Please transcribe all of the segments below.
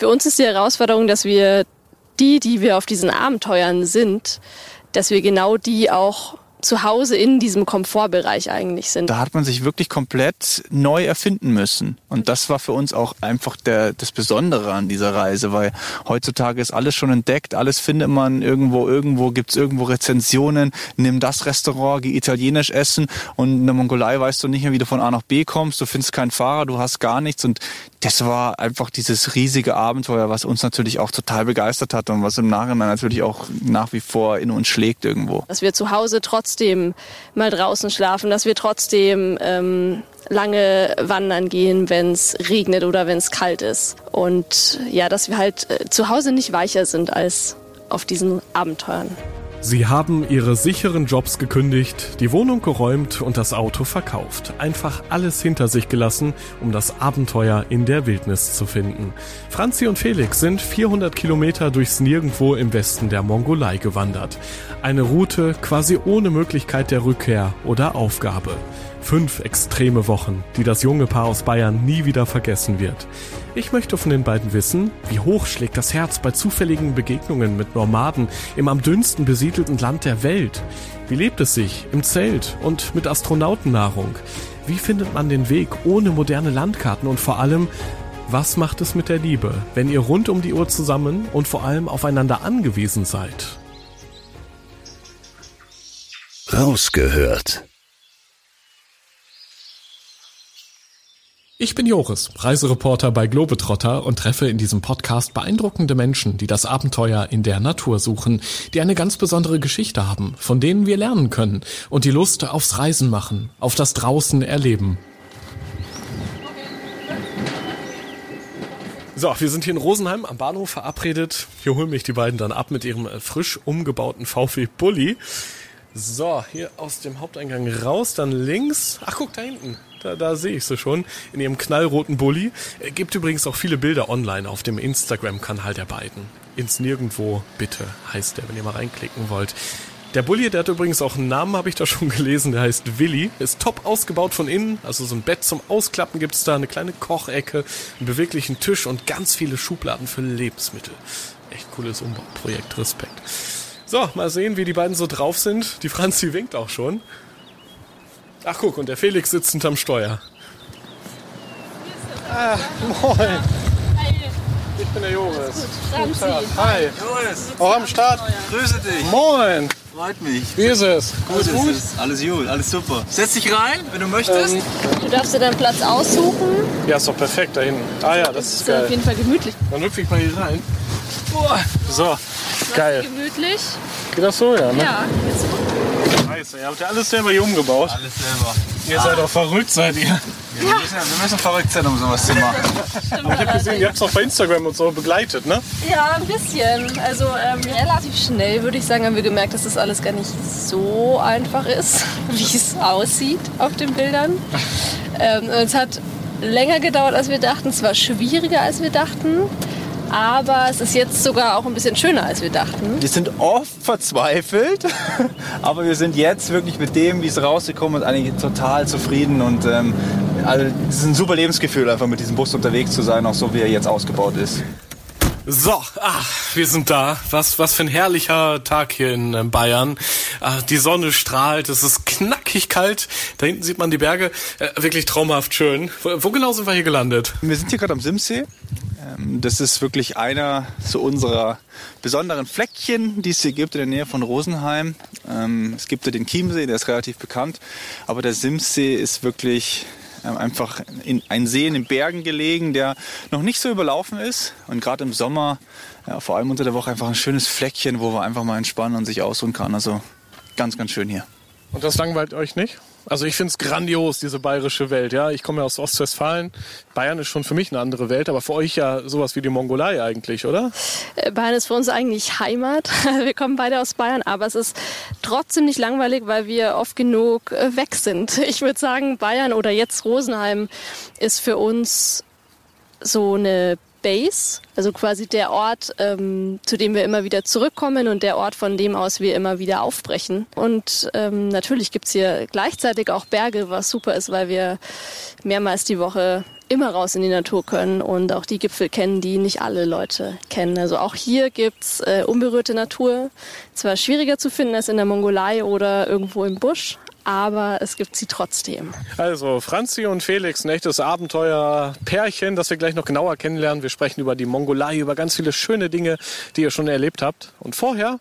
für uns ist die Herausforderung, dass wir die, die wir auf diesen Abenteuern sind, dass wir genau die auch zu Hause in diesem Komfortbereich eigentlich sind. Da hat man sich wirklich komplett neu erfinden müssen. Und das war für uns auch einfach der, das Besondere an dieser Reise, weil heutzutage ist alles schon entdeckt, alles findet man irgendwo, irgendwo gibt's irgendwo Rezensionen, nimm das Restaurant, geh italienisch essen und in der Mongolei weißt du nicht mehr, wie du von A nach B kommst, du findest keinen Fahrer, du hast gar nichts und das war einfach dieses riesige Abenteuer, was uns natürlich auch total begeistert hat und was im Nachhinein natürlich auch nach wie vor in uns schlägt irgendwo. Dass wir zu Hause trotzdem mal draußen schlafen, dass wir trotzdem ähm, lange wandern gehen, wenn es regnet oder wenn es kalt ist. Und ja, dass wir halt äh, zu Hause nicht weicher sind als auf diesen Abenteuern. Sie haben ihre sicheren Jobs gekündigt, die Wohnung geräumt und das Auto verkauft. Einfach alles hinter sich gelassen, um das Abenteuer in der Wildnis zu finden. Franzi und Felix sind 400 Kilometer durchs Nirgendwo im Westen der Mongolei gewandert. Eine Route quasi ohne Möglichkeit der Rückkehr oder Aufgabe. Fünf extreme Wochen, die das junge Paar aus Bayern nie wieder vergessen wird. Ich möchte von den beiden wissen, wie hoch schlägt das Herz bei zufälligen Begegnungen mit Nomaden im am dünnsten besiedelten Land der Welt? Wie lebt es sich im Zelt und mit Astronautennahrung? Wie findet man den Weg ohne moderne Landkarten und vor allem, was macht es mit der Liebe, wenn ihr rund um die Uhr zusammen und vor allem aufeinander angewiesen seid? Rausgehört Ich bin Joris, Reisereporter bei Globetrotter und treffe in diesem Podcast beeindruckende Menschen, die das Abenteuer in der Natur suchen, die eine ganz besondere Geschichte haben, von denen wir lernen können und die Lust aufs Reisen machen, auf das draußen erleben. So, wir sind hier in Rosenheim am Bahnhof verabredet. Hier holen mich die beiden dann ab mit ihrem frisch umgebauten VW Bulli. So, hier aus dem Haupteingang raus, dann links. Ach, guck da hinten. Da, da sehe ich sie schon in ihrem knallroten Bulli. Er gibt übrigens auch viele Bilder online auf dem Instagram-Kanal der beiden. Ins Nirgendwo, bitte, heißt der, wenn ihr mal reinklicken wollt. Der Bulli, der hat übrigens auch einen Namen, habe ich da schon gelesen, der heißt Willi. Ist top ausgebaut von innen, also so ein Bett zum Ausklappen gibt's da, eine kleine Kochecke, einen beweglichen Tisch und ganz viele Schubladen für Lebensmittel. Echt cooles Umbauprojekt, Respekt. So, mal sehen, wie die beiden so drauf sind. Die Franzi winkt auch schon. Ach guck, und der Felix sitzt hinterm Steuer. Ah, moin. Ich bin der Joris. Franzi. Hi. Joris. Auch am Start. Grüße dich. Moin. Freut mich. Wie ist es? Gut, Alles gut? ist es. Alles gut, alles super. Setz dich rein, wenn du möchtest. Ähm, Du darfst dir deinen Platz aussuchen. ja, ist doch perfekt da hinten. Ah ja, das ist ist auf geil. jeden Fall gemütlich. Dann hüpfe ich mal hier rein. So, geil. Gemütlich? Geht das so, ja, ne? Ja. Scheiße, ihr habt ja alles selber hier umgebaut. alles selber. Ihr seid doch verrückt, seid ihr. Wir, müssen, wir müssen verrückt sein, um sowas zu machen. Aber ich habe gesehen, ihr habt es auch bei Instagram und so begleitet, ne? Ja, ein bisschen. Also ähm, relativ schnell würde ich sagen, haben wir gemerkt, dass das alles gar nicht so einfach ist, wie es aussieht auf den Bildern. Ähm, es hat länger gedauert, als wir dachten. Es war schwieriger, als wir dachten. Aber es ist jetzt sogar auch ein bisschen schöner, als wir dachten. Wir sind oft verzweifelt, aber wir sind jetzt wirklich mit dem, wie es rausgekommen ist, eigentlich total zufrieden und ähm, also, es ist ein super Lebensgefühl, einfach mit diesem Bus unterwegs zu sein, auch so wie er jetzt ausgebaut ist. So, ach, wir sind da. Was, was für ein herrlicher Tag hier in äh, Bayern. Ah, die Sonne strahlt, es ist knackig kalt. Da hinten sieht man die Berge. Äh, wirklich traumhaft schön. Wo, wo genau sind wir hier gelandet? Wir sind hier gerade am Simsee. Ähm, Das ist wirklich einer so unserer besonderen Fleckchen, die es hier gibt in der Nähe von Rosenheim. Ähm, Es gibt ja den Chiemsee, der ist relativ bekannt, aber der Simsee ist wirklich ähm, einfach in ein See in den Bergen gelegen, der noch nicht so überlaufen ist und gerade im Sommer, vor allem unter der Woche, einfach ein schönes Fleckchen, wo man einfach mal entspannen und sich ausruhen kann. Also ganz, ganz schön hier. Und das langweilt euch nicht? Also ich finde es grandios, diese bayerische Welt. Ja, ich komme ja aus Ostwestfalen. Bayern ist schon für mich eine andere Welt, aber für euch ja sowas wie die Mongolei eigentlich, oder? Äh, Bayern ist für uns eigentlich Heimat. Wir kommen beide aus Bayern, aber es ist trotzdem nicht langweilig, weil wir oft genug äh, weg sind. Ich würde sagen, Bayern oder jetzt Rosenheim ist für uns so eine Base, also quasi der Ort, ähm, zu dem wir immer wieder zurückkommen und der Ort, von dem aus wir immer wieder aufbrechen. Und ähm, natürlich gibt's hier gleichzeitig auch Berge, was super ist, weil wir mehrmals die Woche immer raus in die Natur können und auch die Gipfel kennen, die nicht alle Leute kennen. Also auch hier gibt's äh, unberührte Natur. Zwar schwieriger zu finden als in der Mongolei oder irgendwo im Busch, aber es gibt sie trotzdem. Also Franzi und Felix, ein echtes Abenteuer-Pärchen, das wir gleich noch genauer kennenlernen. Wir sprechen über die Mongolei, über ganz viele schöne Dinge, die ihr schon erlebt habt. Und vorher,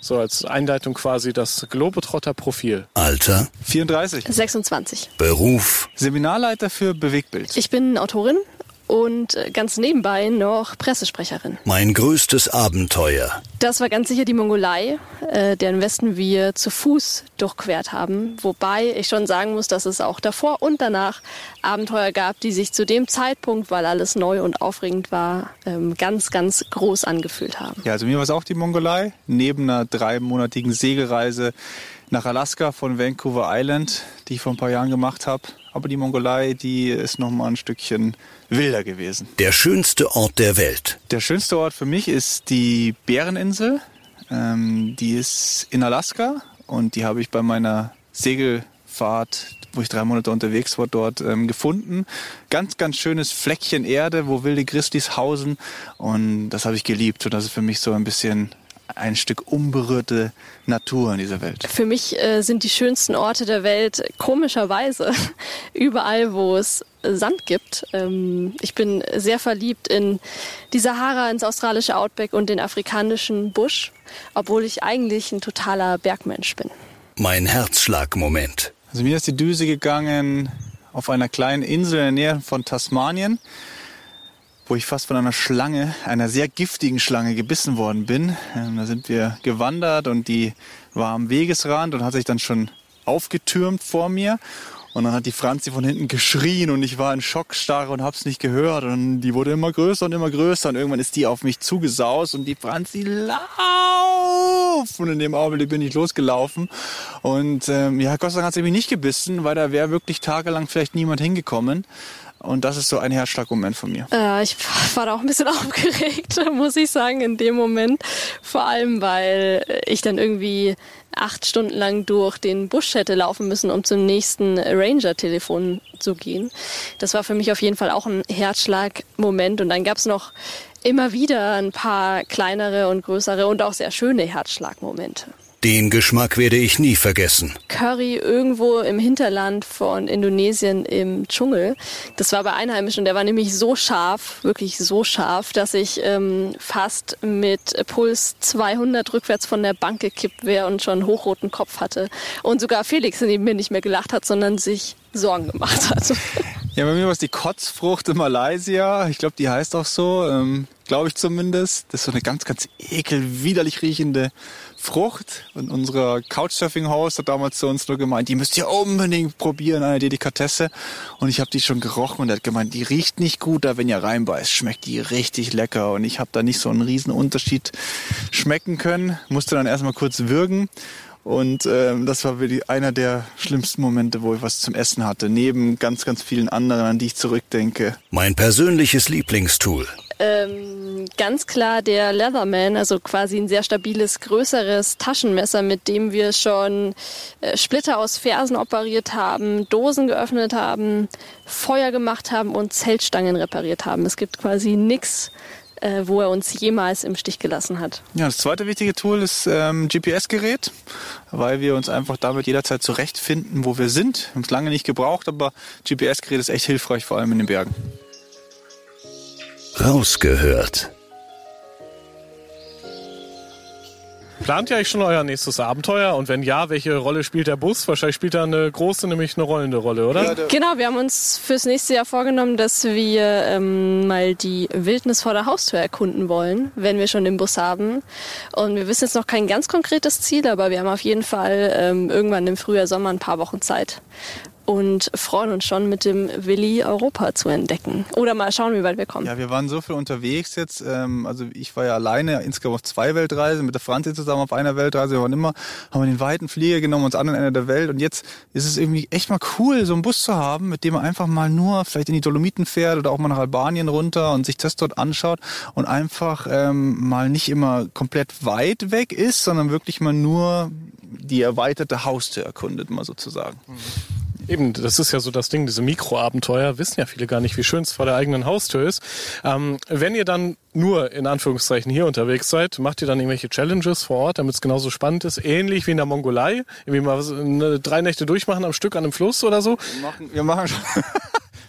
so als Einleitung quasi, das Globetrotter-Profil. Alter, 34. 26. Beruf, Seminarleiter für Bewegtbild. Ich bin Autorin und äh, ganz nebenbei noch Pressesprecherin. mein größtes Abenteuer. Das war ganz sicher die Mongolei, äh, deren Westen wir zu Fuß durchquert haben. Wobei ich schon sagen muss, dass es auch davor und danach Abenteuer gab, die sich zu dem Zeitpunkt, weil alles neu und aufregend war, ähm, ganz, ganz groß angefühlt haben. Ja, also mir war es auch die Mongolei, neben einer dreimonatigen Segelreise nach Alaska von Vancouver Island, die ich vor ein paar Jahren gemacht habe. Aber die Mongolei, die ist noch mal ein Stückchen wilder gewesen. Der schönste Ort der Welt. Der schönste Ort für mich ist die Bäreninsel. Ähm, die ist in Alaska und die habe ich bei meiner Segelfahrt, wo ich drei Monate unterwegs war, dort ähm, gefunden. Ganz, ganz schönes Fleckchen Erde, wo wilde Grizzlies hausen und das habe ich geliebt und das ist für mich so ein bisschen ein Stück unberührte Natur in dieser Welt. Für mich äh, sind die schönsten Orte der Welt komischerweise überall, wo es Sand gibt. Ähm, ich bin sehr verliebt in die Sahara, ins australische Outback und den afrikanischen Busch, obwohl ich eigentlich ein totaler Bergmensch bin. Mein Herzschlagmoment. Also mir ist die Düse gegangen auf einer kleinen Insel in der Nähe von Tasmanien, wo ich fast von einer Schlange, einer sehr giftigen Schlange gebissen worden bin. Ähm, da sind wir gewandert und die war am Wegesrand und hat sich dann schon aufgetürmt vor mir. Und dann hat die Franzi von hinten geschrien und ich war in Schockstarre und hab's nicht gehört. Und die wurde immer größer und immer größer. Und irgendwann ist die auf mich zugesaust und die Franzi lauf! Und in dem Augenblick bin ich losgelaufen. Und ähm, ja, Gott sei Dank hat sie mich nicht gebissen, weil da wäre wirklich tagelang vielleicht niemand hingekommen. Und das ist so ein Herzschlagmoment von mir. Äh, ich war da auch ein bisschen aufgeregt, muss ich sagen, in dem Moment. Vor allem, weil ich dann irgendwie acht Stunden lang durch den Busch hätte laufen müssen, um zum nächsten Ranger-Telefon zu gehen. Das war für mich auf jeden Fall auch ein Herzschlagmoment. Und dann gab es noch immer wieder ein paar kleinere und größere und auch sehr schöne Herzschlagmomente. Den Geschmack werde ich nie vergessen. Curry irgendwo im Hinterland von Indonesien im Dschungel. Das war bei Einheimischen, der war nämlich so scharf, wirklich so scharf, dass ich ähm, fast mit Puls 200 rückwärts von der Bank gekippt wäre und schon einen hochroten Kopf hatte. Und sogar Felix neben mir nicht mehr gelacht hat, sondern sich Sorgen gemacht hat. Ja, bei mir war es die Kotzfrucht in Malaysia. Ich glaube, die heißt auch so, ähm, glaube ich zumindest. Das ist so eine ganz, ganz ekelwiderlich riechende Frucht. Und unser Couchsurfing-Host hat damals zu uns nur gemeint, die müsst ihr unbedingt probieren, eine Delikatesse. Und ich habe die schon gerochen und er hat gemeint, die riecht nicht gut, da wenn ihr reinbeißt, schmeckt die richtig lecker. Und ich habe da nicht so einen riesen Unterschied schmecken können. Musste dann erstmal kurz würgen. Und ähm, das war wirklich einer der schlimmsten Momente, wo ich was zum Essen hatte. Neben ganz, ganz vielen anderen, an die ich zurückdenke. Mein persönliches Lieblingstool. Ähm, ganz klar der Leatherman, also quasi ein sehr stabiles, größeres Taschenmesser, mit dem wir schon äh, Splitter aus Fersen operiert haben, Dosen geöffnet haben, Feuer gemacht haben und Zeltstangen repariert haben. Es gibt quasi nichts, wo er uns jemals im Stich gelassen hat. Ja, das zweite wichtige Tool ist ähm, GPS-Gerät, weil wir uns einfach damit jederzeit zurechtfinden, wo wir sind. Wir haben es lange nicht gebraucht, aber GPS-Gerät ist echt hilfreich, vor allem in den Bergen. Rausgehört. Plant ihr eigentlich schon euer nächstes Abenteuer? Und wenn ja, welche Rolle spielt der Bus? Wahrscheinlich spielt er eine große, nämlich eine rollende Rolle, oder? Genau, wir haben uns fürs nächste Jahr vorgenommen, dass wir ähm, mal die Wildnis vor der Haustür erkunden wollen, wenn wir schon den Bus haben. Und wir wissen jetzt noch kein ganz konkretes Ziel, aber wir haben auf jeden Fall ähm, irgendwann im Frühjahr, Sommer ein paar Wochen Zeit und freuen uns schon mit dem Willi Europa zu entdecken. Oder mal schauen, wie weit wir kommen. Ja, wir waren so viel unterwegs jetzt. Ähm, also ich war ja alleine insgesamt auf zwei Weltreisen, mit der Franzi zusammen auf einer Weltreise. Wir waren immer, haben wir den weiten Flieger genommen, uns an Ende der Welt. Und jetzt ist es irgendwie echt mal cool, so einen Bus zu haben, mit dem man einfach mal nur vielleicht in die Dolomiten fährt oder auch mal nach Albanien runter und sich das dort anschaut und einfach ähm, mal nicht immer komplett weit weg ist, sondern wirklich mal nur die erweiterte Haustür erkundet, mal sozusagen. Eben, das ist ja so das Ding, diese Mikroabenteuer wissen ja viele gar nicht, wie schön es vor der eigenen Haustür ist. Ähm, wenn ihr dann nur in Anführungszeichen hier unterwegs seid, macht ihr dann irgendwelche Challenges vor Ort, damit es genauso spannend ist, ähnlich wie in der Mongolei, irgendwie mal was- eine, drei Nächte durchmachen am Stück an einem Fluss oder so. Wir machen, wir machen schon.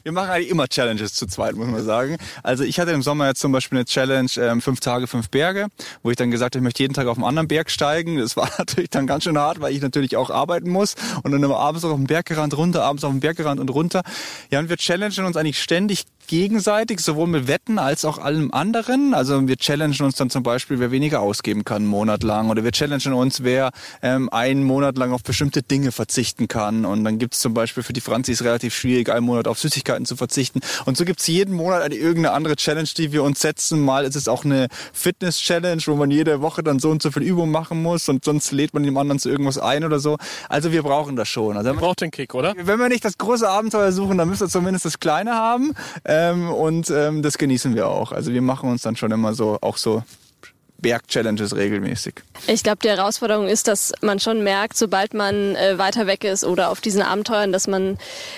Wir machen eigentlich immer Challenges zu zweit, muss man sagen. Also ich hatte im Sommer jetzt zum Beispiel eine Challenge, ähm, fünf Tage, fünf Berge, wo ich dann gesagt habe, ich möchte jeden Tag auf einen anderen Berg steigen. Das war natürlich dann ganz schön hart, weil ich natürlich auch arbeiten muss. Und dann immer abends auf den Berg gerannt, runter, abends auf den Berg gerannt und runter. Ja, und wir challengen uns eigentlich ständig gegenseitig, sowohl mit Wetten als auch allem anderen. Also wir challengen uns dann zum Beispiel, wer weniger ausgeben kann, einen Monat lang. Oder wir challengen uns, wer ähm, einen Monat lang auf bestimmte Dinge verzichten kann. Und dann gibt's zum Beispiel für die Franzis relativ schwierig, einen Monat auf Süßigkeiten zu verzichten. Und so gibt's jeden Monat eine irgendeine andere Challenge, die wir uns setzen. Mal ist es auch eine Fitness-Challenge, wo man jede Woche dann so und so viel Übung machen muss und sonst lädt man dem anderen zu irgendwas ein oder so. Also wir brauchen das schon. Also man- Braucht den Kick, oder? wenn wir nicht das große Abenteuer suchen, dann müssen wir zumindest das kleine haben. Ähm, und ähm, das genießen wir auch. Also wir machen uns dann schon immer so, auch so Berg-Challenges regelmäßig. Ich glaube, die Herausforderung ist, dass man schon merkt, sobald man äh, weiter weg ist oder auf diesen Abenteuern, dass man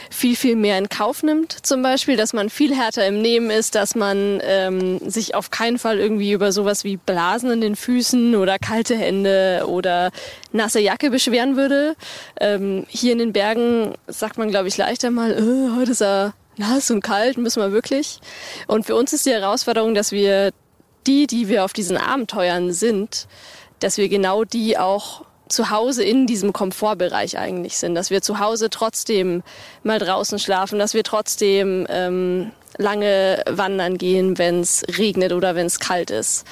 viel, viel mehr in Kauf nimmt. Zum Beispiel, dass man viel härter im Nehmen ist, dass man ähm, sich auf keinen Fall irgendwie über sowas wie Blasen in den Füßen oder kalte Hände oder nasse Jacke beschweren würde. Ähm, hier in den Bergen sagt man, glaube ich, leichter mal, äh, heute ist er nass und kalt, müssen wir wirklich. Und für uns ist die Herausforderung, dass wir die, die wir auf diesen Abenteuern sind, dass wir genau die auch zu Hause in diesem Komfortbereich eigentlich sind, dass wir zu Hause trotzdem mal draußen schlafen, dass wir trotzdem ähm, lange wandern gehen, wenn es regnet oder wenn es kalt ist.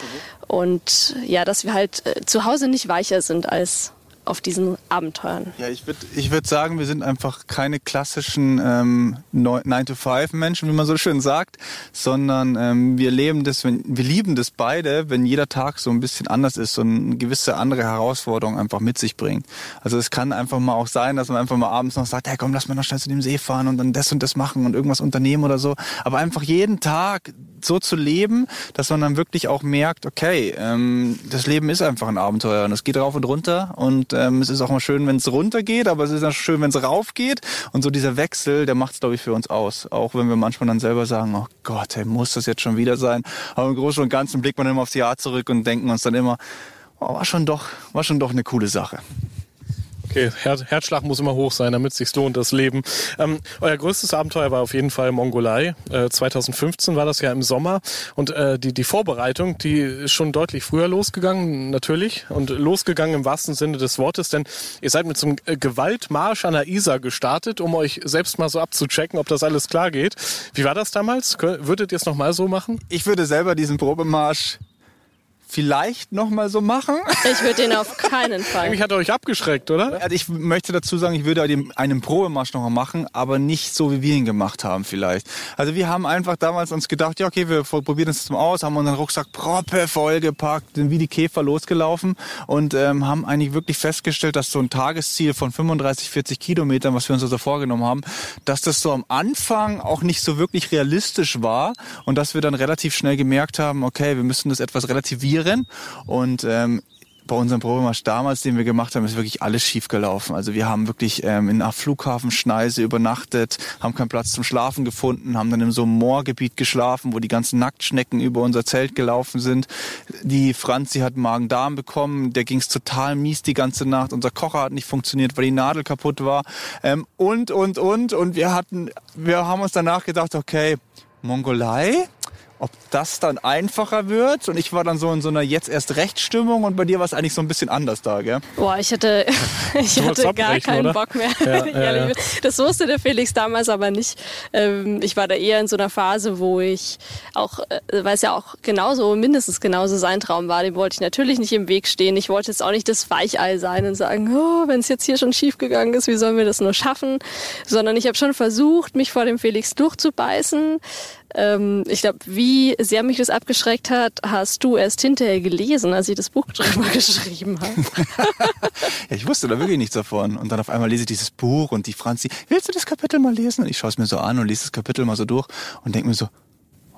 Und ja, dass wir halt äh, zu Hause nicht weicher sind als auf diesen Abenteuern. Ja, ich würde ich würd sagen, wir sind einfach keine klassischen ähm, 9-to-5-Menschen, wie man so schön sagt, sondern ähm, wir leben das, wenn, wir lieben das beide, wenn jeder Tag so ein bisschen anders ist und eine gewisse andere Herausforderung einfach mit sich bringt. Also es kann einfach mal auch sein, dass man einfach mal abends noch sagt, hey komm, lass mal noch schnell zu dem See fahren und dann das und das machen und irgendwas unternehmen oder so. Aber einfach jeden Tag so zu leben, dass man dann wirklich auch merkt, okay, ähm, das Leben ist einfach ein Abenteuer und es geht rauf und runter und ähm, es ist auch mal schön, wenn es runter geht, aber es ist auch schön, wenn es rauf geht und so dieser Wechsel, der macht es, glaube ich, für uns aus. Auch wenn wir manchmal dann selber sagen, oh Gott, hey, muss das jetzt schon wieder sein? Aber im Großen und Ganzen blickt man immer aufs Jahr zurück und denken uns dann immer, oh, war schon doch, war schon doch eine coole Sache. Okay, Her Herzschlag muss immer hoch sein, damit es sich lohnt, das Leben. Ähm, euer größtes Abenteuer war auf jeden Fall Mongolei. Äh, 2015 war das ja im Sommer. Und äh, die, die Vorbereitung, die ist schon deutlich früher losgegangen, natürlich. Und losgegangen im wahrsten Sinne des Wortes, denn ihr seid mit so einem äh, Gewaltmarsch an der Isar gestartet, um euch selbst mal so abzuchecken, ob das alles klar geht. Wie war das damals? Würdet ihr es nochmal so machen? Ich würde selber diesen Probemarsch vielleicht noch mal so machen. Ich würde den auf keinen Fall. Eigentlich hat er euch abgeschreckt, oder? Also ich möchte dazu sagen, ich würde einen Probemarsch noch mal machen, aber nicht so, wie wir ihn gemacht haben vielleicht. Also wir haben einfach damals uns gedacht, ja okay, wir probieren das jetzt mal aus, haben unseren Rucksack proppe vollgepackt, sind wie die Käfer losgelaufen und ähm, haben eigentlich wirklich festgestellt, dass so ein Tagesziel von 35, 40 Kilometern, was wir uns also vorgenommen haben, dass das so am Anfang auch nicht so wirklich realistisch war und dass wir dann relativ schnell gemerkt haben, okay, wir müssen das etwas relativieren und ähm, bei unserem Probemarsch damals, den wir gemacht haben, ist wirklich alles schief gelaufen. Also wir haben wirklich ähm, in einer Flughafenschneise übernachtet, haben keinen Platz zum Schlafen gefunden, haben dann in so einem Moorgebiet geschlafen, wo die ganzen Nacktschnecken über unser Zelt gelaufen sind. Die Franzi hat Magen-Darm bekommen, der ging's total mies die ganze Nacht. Unser Kocher hat nicht funktioniert, weil die Nadel kaputt war. Ähm, und, und, und. Und wir hatten, wir haben uns danach gedacht, okay, Mongolei? Ob das dann einfacher wird. Und ich war dann so in so einer jetzt erst Rechtsstimmung und bei dir war es eigentlich so ein bisschen anders da, gell? Boah, ich hatte, ich hatte gar keinen oder? Bock mehr. Ja, ja, ja. Das wusste der Felix damals aber nicht. Ähm, Ich war da eher in so einer Phase, wo ich auch, äh, weil es ja auch genauso, mindestens genauso sein Traum war, dem wollte ich natürlich nicht im Weg stehen. Ich wollte jetzt auch nicht das Weichei sein und sagen, oh, wenn es jetzt hier schon schief gegangen ist, wie sollen wir das nur schaffen? Sondern ich habe schon versucht, mich vor dem Felix durchzubeißen. Ähm, ich glaube, wie sehr mich das abgeschreckt hat, hast du erst hinterher gelesen, als ich das Buch drüber geschrieben habe. Ja, ich wusste da wirklich nichts davon. Und dann auf einmal lese ich dieses Buch und die Franzi, willst du das Kapitel mal lesen? Und ich schaue es mir so an und lese das Kapitel mal so durch und denke mir so,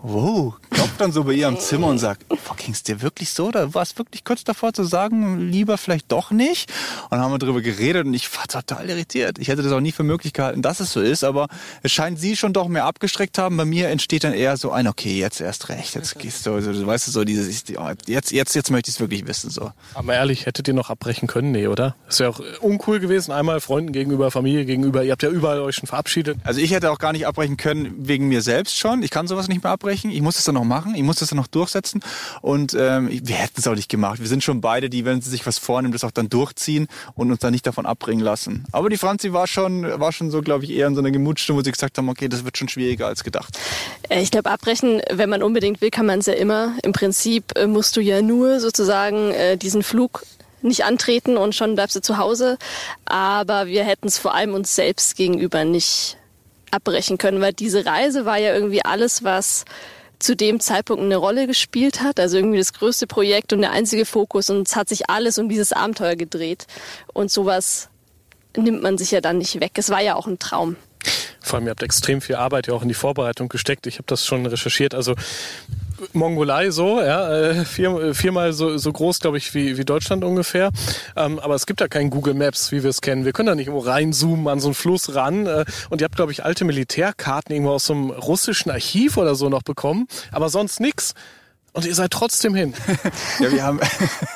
wow, klopft dann so bei ihr am Zimmer und sagt, boah, ging's dir wirklich so? Da war es wirklich kurz davor zu sagen, lieber vielleicht doch nicht. Und dann haben wir darüber geredet und ich war total irritiert. Ich hätte das auch nie für möglich gehalten, dass es so ist, aber es scheint sie schon doch mehr abgestreckt haben. Bei mir entsteht dann eher so ein, okay, jetzt erst recht, jetzt gehst du, also, weißt du, so dieses, oh, jetzt, jetzt, jetzt möchte ich es wirklich wissen, so. Aber ehrlich, hättet ihr noch abbrechen können? Nee, oder? Das wäre auch uncool gewesen. Einmal Freunden gegenüber, Familie gegenüber. Ihr habt ja überall euch schon verabschiedet. Also ich hätte auch gar nicht abbrechen können wegen mir selbst schon. Ich kann sowas nicht mehr abbrechen. Ich muss es dann noch machen. Ich muss das dann noch durchsetzen. Und ähm, wir hätten es auch nicht gemacht. Wir sind schon beide, die, wenn sie sich was vornehmen, das auch dann durchziehen und uns dann nicht davon abbringen lassen. Aber die Franzi war schon, war schon so, glaube ich, eher in so einer Gemutstimmung, wo sie gesagt haben, okay, das wird schon schwieriger als gedacht. Äh, Ich glaube, abbrechen, wenn man unbedingt will, kann man es ja immer. Im Prinzip äh, musst du ja nur sozusagen äh, diesen Flug nicht antreten und schon bleibst du zu Hause. Aber wir hätten es vor allem uns selbst gegenüber nicht abbrechen können, weil diese Reise war ja irgendwie alles, was zu dem Zeitpunkt eine Rolle gespielt hat. Also irgendwie das größte Projekt und der einzige Fokus. Und es hat sich alles um dieses Abenteuer gedreht. Und sowas nimmt man sich ja dann nicht weg. Es war ja auch ein Traum. Vor allem, ihr habt extrem viel Arbeit ja auch in die Vorbereitung gesteckt. Ich habe das schon recherchiert. Also Mongolei so, ja, äh, vier, viermal so, so groß, glaube ich, wie, wie Deutschland ungefähr. Ähm, aber es gibt ja kein Google Maps, wie wir es kennen. Wir können da nicht irgendwo reinzoomen an so einen Fluss ran. Äh, und ihr habt, glaube ich, alte Militärkarten irgendwo aus so einem russischen Archiv oder so noch bekommen. Aber sonst nix. Und ihr seid trotzdem hin. Ja, wir haben,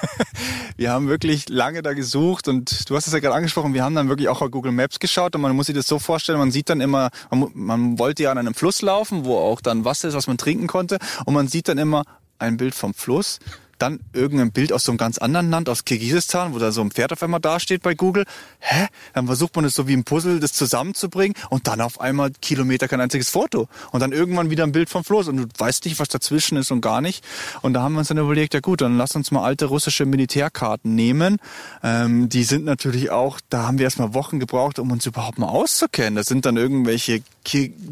wir haben wirklich lange da gesucht und du hast es ja gerade angesprochen, wir haben dann wirklich auch auf Google Maps geschaut und man muss sich das so vorstellen, man sieht dann immer, man, man wollte ja an einem Fluss laufen, wo auch dann Wasser ist, was man trinken konnte und man sieht dann immer ein Bild vom Fluss, dann irgendein Bild aus so einem ganz anderen Land, aus Kirgisistan, wo da so ein Pferd auf einmal dasteht bei Google. Hä? Dann versucht man es so wie ein Puzzle, das zusammenzubringen und dann auf einmal Kilometer kein einziges Foto. Und dann irgendwann wieder ein Bild vom Floß und du weißt nicht, was dazwischen ist und gar nicht. Und da haben wir uns dann überlegt, ja gut, dann lass uns mal alte russische Militärkarten nehmen. Ähm, die sind natürlich auch, da haben wir erstmal Wochen gebraucht, um uns überhaupt mal auszukennen. Da sind dann irgendwelche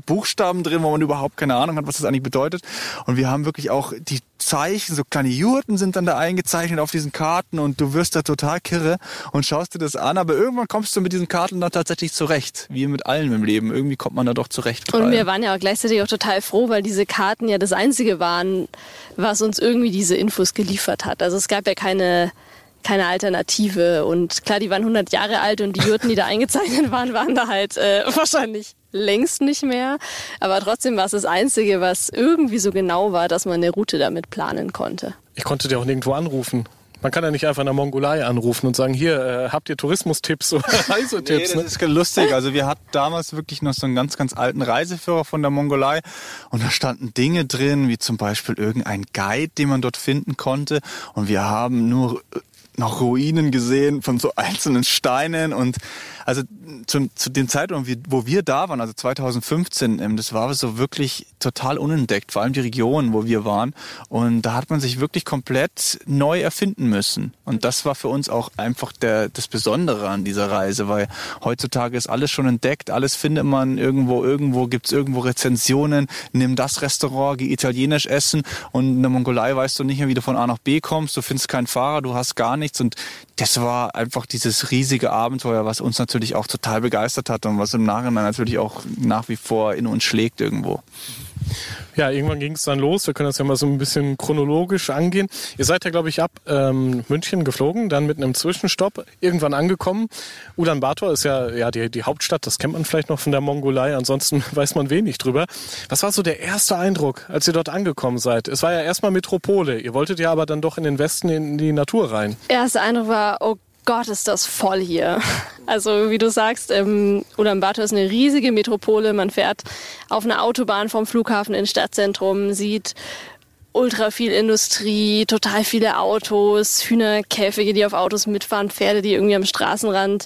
Buchstaben drin, wo man überhaupt keine Ahnung hat, was das eigentlich bedeutet. Und wir haben wirklich auch die Zeichen, so kleine Jurten sind dann da eingezeichnet auf diesen Karten und du wirst da total kirre und schaust dir das an. Aber irgendwann kommst du mit diesen Karten dann tatsächlich zurecht. Wie mit allem im Leben. Irgendwie kommt man da doch zurecht. Und wir waren ja auch gleichzeitig auch total froh, weil diese Karten ja das Einzige waren, was uns irgendwie diese Infos geliefert hat. Also es gab ja keine, keine Alternative. Und klar, die waren 100 Jahre alt und die Jurten, die da eingezeichnet waren, waren da halt äh, wahrscheinlich längst nicht mehr. Aber trotzdem war es das Einzige, was irgendwie so genau war, dass man eine Route damit planen konnte. Ich konnte dir auch nirgendwo anrufen. Man kann ja nicht einfach in der Mongolei anrufen und sagen, hier, äh, habt ihr Tourismustipps oder Nee, Reisetipps? das ne? ist ganz lustig. Also wir hatten damals wirklich noch so einen ganz, ganz alten Reiseführer von der Mongolei und da standen Dinge drin, wie zum Beispiel irgendein Guide, den man dort finden konnte und wir haben nur noch Ruinen gesehen von so einzelnen Steinen und also zu, zu dem wie- wo wir da waren, also 2015, ähm, das war so wirklich total unentdeckt, vor allem die Region, wo wir waren. Und da hat man sich wirklich komplett neu erfinden müssen. Und das war für uns auch einfach der, das Besondere an dieser Reise, weil heutzutage ist alles schon entdeckt, alles findet man irgendwo, irgendwo gibt's irgendwo Rezensionen, nimm das Restaurant, geh italienisch essen und in der Mongolei weißt du nicht mehr, wie du von A nach B kommst, du findest keinen Fahrer, du hast gar nichts und das war einfach dieses riesige Abenteuer, was uns natürlich auch total begeistert hat und was im Nachhinein natürlich auch nach wie vor in uns schlägt irgendwo. Ja, irgendwann ging es dann los. Wir können das ja mal so ein bisschen chronologisch angehen. Ihr seid ja, glaube ich, ab ähm, München geflogen, dann mit einem Zwischenstopp irgendwann angekommen. Ulaanbaatar ist ja, ja die, die Hauptstadt, das kennt man vielleicht noch von der Mongolei, ansonsten weiß man wenig drüber. Was war so der erste Eindruck, als ihr dort angekommen seid? Es war ja erstmal Metropole. Ihr wolltet ja aber dann doch in den Westen in die Natur rein. Erster Eindruck war, oh Gott, ist das voll hier. Also wie du sagst, ähm, Ulaanbaatar ist eine riesige Metropole. Man fährt auf einer Autobahn vom Flughafen ins Stadtzentrum, sieht ultra viel Industrie, total viele Autos, Hühnerkäfige, die auf Autos mitfahren, Pferde, die irgendwie am Straßenrand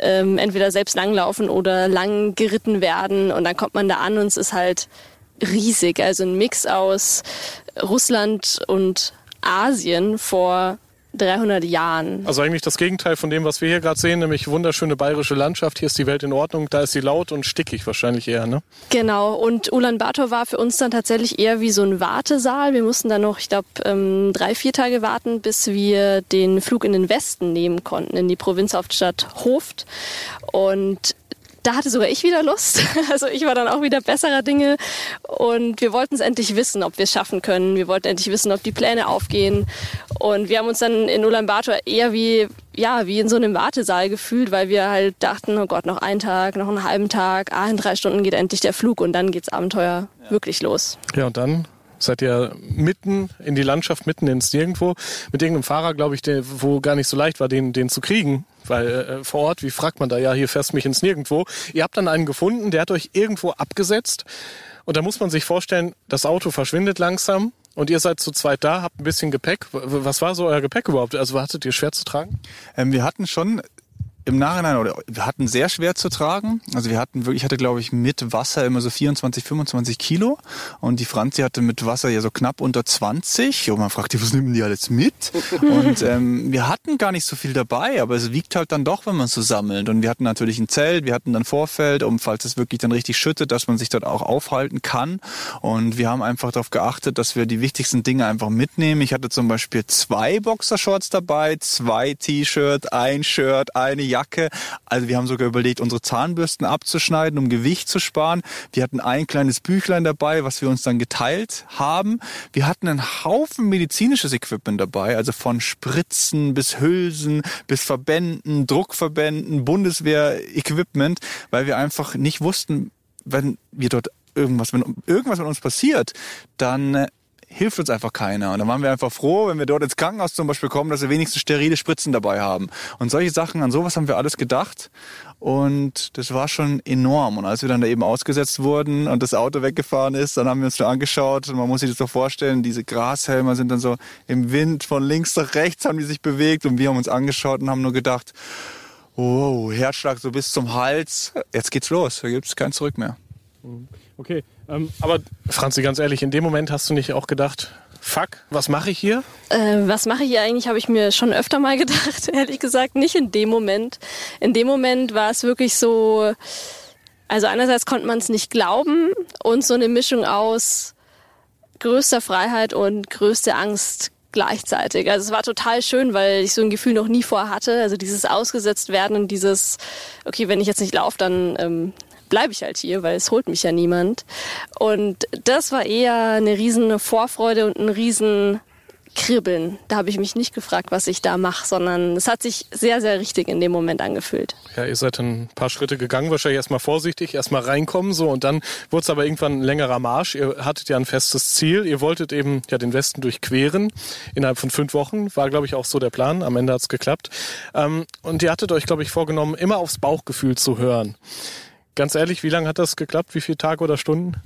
ähm, entweder selbst langlaufen oder lang geritten werden. Und dann kommt man da an und es ist halt riesig. Also ein Mix aus Russland und Asien vor 300 Jahren. Also eigentlich das Gegenteil von dem, was wir hier gerade sehen, nämlich wunderschöne bayerische Landschaft. Hier ist die Welt in Ordnung, da ist sie laut und stickig wahrscheinlich eher, ne? Genau, und Ulaanbaatar war für uns dann tatsächlich eher wie so ein Wartesaal. Wir mussten dann noch, ich glaube, ähm, drei, vier Tage warten, bis wir den Flug in den Westen nehmen konnten, in die Provinzhauptstadt Hoft. Und da hatte sogar ich wieder Lust. Also ich war dann auch wieder besserer Dinge und wir wollten es endlich wissen, ob wir es schaffen können. Wir wollten endlich wissen, ob die Pläne aufgehen und wir haben uns dann in Ulaanbaatar eher wie ja wie in so einem Wartesaal gefühlt, weil wir halt dachten, oh Gott, noch einen Tag, noch einen halben Tag, ah in drei Stunden geht endlich der Flug und dann geht's Abenteuer ja. wirklich los. Ja und dann seid ihr mitten in die Landschaft, mitten ins Nirgendwo, mit irgendeinem Fahrer, glaube ich, der, wo gar nicht so leicht war, den, den zu kriegen. Weil äh, vor Ort, wie fragt man da, ja, hier fährst mich ins Nirgendwo. Ihr habt dann einen gefunden, der hat euch irgendwo abgesetzt. Und da muss man sich vorstellen, das Auto verschwindet langsam und ihr seid zu zweit da, habt ein bisschen Gepäck. Was war so euer Gepäck überhaupt? Also hattet ihr schwer zu tragen? Ähm, wir hatten schon im Nachhinein, oder wir hatten sehr schwer zu tragen. Also wir hatten wirklich, ich hatte glaube ich mit Wasser immer so 24, 25 Kilo und die Franzi hatte mit Wasser ja so knapp unter 20. Und man fragt die, was nehmen die alles mit? und ähm, wir hatten gar nicht so viel dabei, aber es wiegt halt dann doch, wenn man es so sammelt. Und wir hatten natürlich ein Zelt, wir hatten dann Vorfeld, um falls es wirklich dann richtig schüttet, dass man sich dort auch aufhalten kann. Und wir haben einfach darauf geachtet, dass wir die wichtigsten Dinge einfach mitnehmen. Ich hatte zum Beispiel zwei Boxershorts dabei, zwei T-Shirts, ein Shirt, eine Jacke. Also wir haben sogar überlegt, unsere Zahnbürsten abzuschneiden, um Gewicht zu sparen. Wir hatten ein kleines Büchlein dabei, was wir uns dann geteilt haben. Wir hatten einen Haufen medizinisches Equipment dabei, also von Spritzen bis Hülsen bis Verbänden, Druckverbänden, Bundeswehr-Equipment, weil wir einfach nicht wussten, wenn wir dort irgendwas, wenn irgendwas mit uns passiert, dann hilft uns einfach keiner. Und dann waren wir einfach froh, wenn wir dort ins Krankenhaus zum Beispiel kommen, dass wir wenigstens sterile Spritzen dabei haben. Und solche Sachen, an sowas haben wir alles gedacht. Und das war schon enorm. Und als wir dann da eben ausgesetzt wurden und das Auto weggefahren ist, dann haben wir uns da angeschaut. Und man muss sich das so vorstellen, diese Grashelme sind dann so im Wind von links nach rechts haben die sich bewegt. Und wir haben uns angeschaut und haben nur gedacht, wow, Herzschlag so bis zum Hals. Jetzt geht's los. Da gibt's kein Zurück mehr. Okay, ähm, aber Franzi, ganz ehrlich, in dem Moment hast du nicht auch gedacht, fuck, was mache ich hier? Äh, was mache ich hier eigentlich, habe ich mir schon öfter mal gedacht, ehrlich gesagt. Nicht in dem Moment. In dem Moment war es wirklich so, also einerseits konnte man es nicht glauben und so eine Mischung aus größter Freiheit und größte Angst gleichzeitig. Also es war total schön, weil ich so ein Gefühl noch nie vorher hatte. Also dieses ausgesetzt werden und dieses, okay, wenn ich jetzt nicht laufe, dann ähm, bleibe ich halt hier, weil es holt mich ja niemand. Und das war eher eine riesen Vorfreude und ein riesen Kribbeln. Da habe ich mich nicht gefragt, was ich da mache, sondern es hat sich sehr, sehr richtig in dem Moment angefühlt. Ja, ihr seid ein paar Schritte gegangen, wahrscheinlich erstmal vorsichtig, erstmal reinkommen so und dann wurde es aber irgendwann ein längerer Marsch. Ihr hattet ja ein festes Ziel. Ihr wolltet eben ja den Westen durchqueren innerhalb von fünf Wochen. War, glaube ich, auch so der Plan. Am Ende hat es geklappt. Ähm, und ihr hattet euch, glaube ich, vorgenommen, immer aufs Bauchgefühl zu hören. Ganz ehrlich, wie lange hat das geklappt? Wie viele Tage oder Stunden?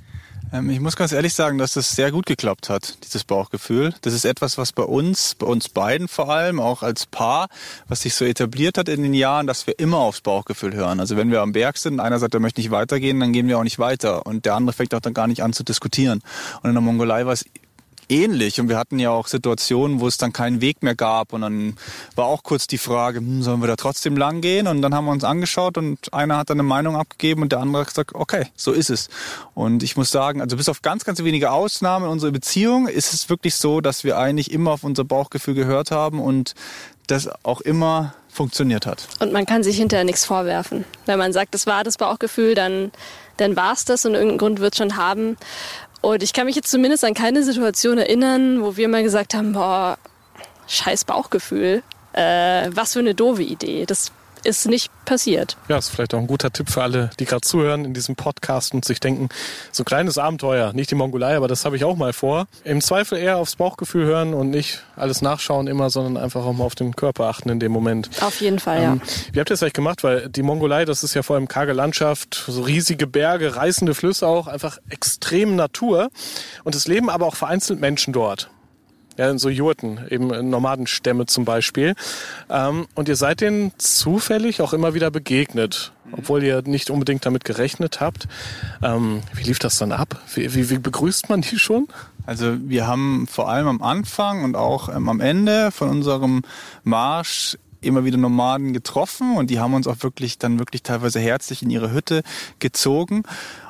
Ähm, ich muss ganz ehrlich sagen, dass das sehr gut geklappt hat, dieses Bauchgefühl. Das ist etwas, was bei uns, bei uns beiden vor allem, auch als Paar, was sich so etabliert hat in den Jahren, dass wir immer aufs Bauchgefühl hören. Also wenn wir am Berg sind, einer sagt, er möchte nicht weitergehen, dann gehen wir auch nicht weiter. Und der andere fängt auch dann gar nicht an zu diskutieren. Und in der Mongolei war es ähnlich. Und wir hatten ja auch Situationen, wo es dann keinen Weg mehr gab. Und dann war auch kurz die Frage, hm, sollen wir da trotzdem lang gehen? Und dann haben wir uns angeschaut und einer hat dann eine Meinung abgegeben und der andere hat gesagt, okay, so ist es. Und ich muss sagen, also bis auf ganz, ganz wenige Ausnahmen in unserer Beziehung ist es wirklich so, dass wir eigentlich immer auf unser Bauchgefühl gehört haben und das auch immer funktioniert hat. Und man kann sich hinterher nichts vorwerfen. Wenn man sagt, das war das Bauchgefühl, dann, dann war es das und irgendeinen Grund wird es schon haben. Und ich kann mich jetzt zumindest an keine Situation erinnern, wo wir mal gesagt haben, boah, scheiß Bauchgefühl, äh, was für eine doofe Idee. Das ist nicht passiert. Ja, ist vielleicht auch ein guter Tipp für alle, die gerade zuhören in diesem Podcast und sich denken, so ein kleines Abenteuer, nicht die Mongolei, aber das habe ich auch mal vor. Im Zweifel eher aufs Bauchgefühl hören und nicht alles nachschauen immer, sondern einfach auch mal auf den Körper achten in dem Moment. Auf jeden Fall, ja. Ähm, wie habt ihr das eigentlich gemacht? Weil die Mongolei, das ist ja vor allem karge Landschaft, so riesige Berge, reißende Flüsse auch, einfach extrem Natur. Und es leben aber auch vereinzelt Menschen dort. Ja, in so Jurten, eben Nomadenstämme zum Beispiel. Ähm, und ihr seid denen zufällig auch immer wieder begegnet, obwohl ihr nicht unbedingt damit gerechnet habt. Ähm, wie lief das dann ab? Wie, wie, wie begrüßt man die schon? Also wir haben vor allem am Anfang und auch ähm, am Ende von unserem Marsch immer wieder Nomaden getroffen und die haben uns auch wirklich dann wirklich teilweise herzlich in ihre Hütte gezogen.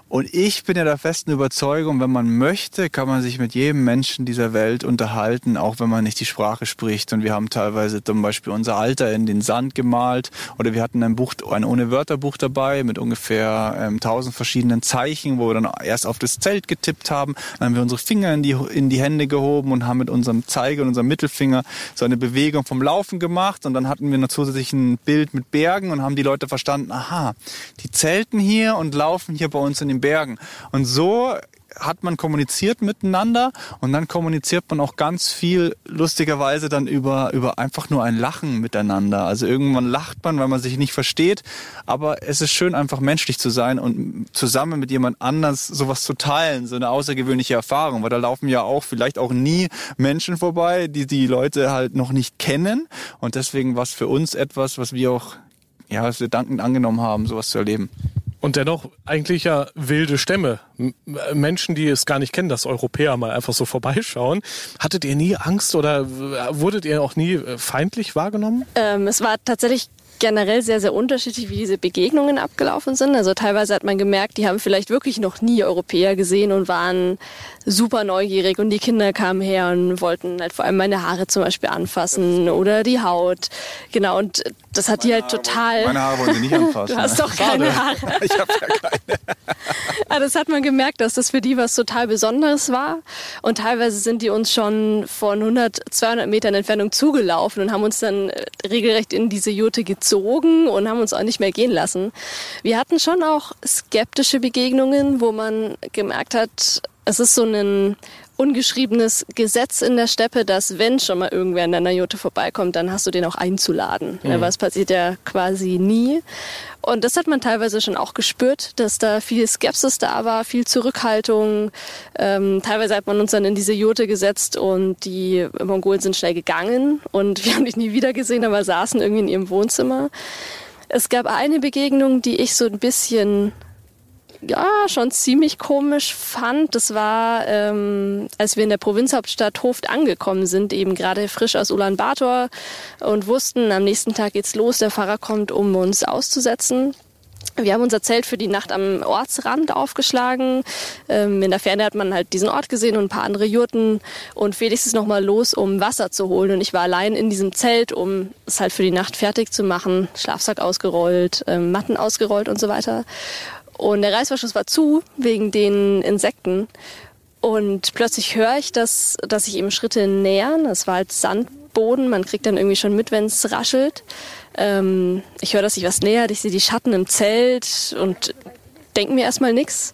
Und ich bin ja der festen Überzeugung, wenn man möchte, kann man sich mit jedem Menschen dieser Welt unterhalten, auch wenn man nicht die Sprache spricht. Und wir haben teilweise zum Beispiel unser Alter in den Sand gemalt. Oder wir hatten ein Buch, ein ohne Wörterbuch dabei mit ungefähr ähm, tausend verschiedenen Zeichen, wo wir dann erst auf das Zelt getippt haben, dann haben wir unsere Finger in die, in die Hände gehoben und haben mit unserem Zeige und unserem Mittelfinger so eine Bewegung vom Laufen gemacht. Und dann hatten wir noch zusätzlich ein Bild mit Bergen und haben die Leute verstanden, aha, die zelten hier und laufen hier bei uns in den Bergen. Und so hat man kommuniziert miteinander und dann kommuniziert man auch ganz viel lustigerweise dann über, über einfach nur ein Lachen miteinander. Also irgendwann lacht man, weil man sich nicht versteht, aber es ist schön einfach menschlich zu sein und zusammen mit jemand anders sowas zu teilen, so eine außergewöhnliche Erfahrung, weil da laufen ja auch vielleicht auch nie Menschen vorbei, die die Leute halt noch nicht kennen und deswegen war es für uns etwas, was wir auch ja, was wir dankend angenommen haben, sowas zu erleben. Und dennoch eigentlich ja wilde Stämme. Menschen, die es gar nicht kennen, dass Europäer mal einfach so vorbeischauen. Hattet ihr nie Angst oder wurdet ihr auch nie äh, feindlich wahrgenommen? Ähm, es war tatsächlich generell sehr, sehr unterschiedlich, wie diese Begegnungen abgelaufen sind. Also teilweise hat man gemerkt, die haben vielleicht wirklich noch nie Europäer gesehen und waren super neugierig und die Kinder kamen her und wollten halt vor allem meine Haare zum Beispiel anfassen oder die Haut. Genau, und das hat meine die halt Haare total... Meine Haare wollen sie nicht anfassen. du hast doch keine Haare. ich habe ja keine. Aber das hat man gemerkt, dass das für die was total Besonderes war. Und teilweise sind die uns schon von 100, 200 Metern Entfernung zugelaufen und haben uns dann äh, regelrecht in diese Jute gezogen und haben uns auch nicht mehr gehen lassen. Wir hatten schon auch skeptische Begegnungen, wo man gemerkt hat, es ist so ein ungeschriebenes Gesetz in der Steppe, dass wenn schon mal irgendwer in deiner Jute vorbeikommt, dann hast du den auch einzuladen. Mhm. Was passiert ja quasi nie. Und das hat man teilweise schon auch gespürt, dass da viel Skepsis da war, viel Zurückhaltung. Ähm, teilweise hat man uns dann in diese Jute gesetzt und die Mongolen sind schnell gegangen und wir haben dich nie wieder gesehen, aber saßen irgendwie in ihrem Wohnzimmer. Es gab eine Begegnung, die ich so ein bisschen ja, schon ziemlich komisch fand, das war, ähm, als wir in der Provinzhauptstadt Hoft angekommen sind, eben gerade frisch aus Ulaanbaatar und wussten, am nächsten Tag geht's los, der Fahrer kommt, um uns auszusetzen. Wir haben unser Zelt für die Nacht am Ortsrand aufgeschlagen. Ähm, in der Ferne hat man halt diesen Ort gesehen und ein paar andere Jurten. Und Felix ist nochmal los, um Wasser zu holen. Und ich war allein in diesem Zelt, um es halt für die Nacht fertig zu machen. Schlafsack ausgerollt, ähm, Matten ausgerollt und so weiter. Und der Reißverschluss war zu wegen den Insekten. Und plötzlich höre ich, dass, dass sich eben Schritte nähern. Es war halt Sandboden. Man kriegt dann irgendwie schon mit, wenn es raschelt. Ähm, ich höre, dass sich was nähert. Ich sehe die Schatten im Zelt und denke mir erstmal nichts.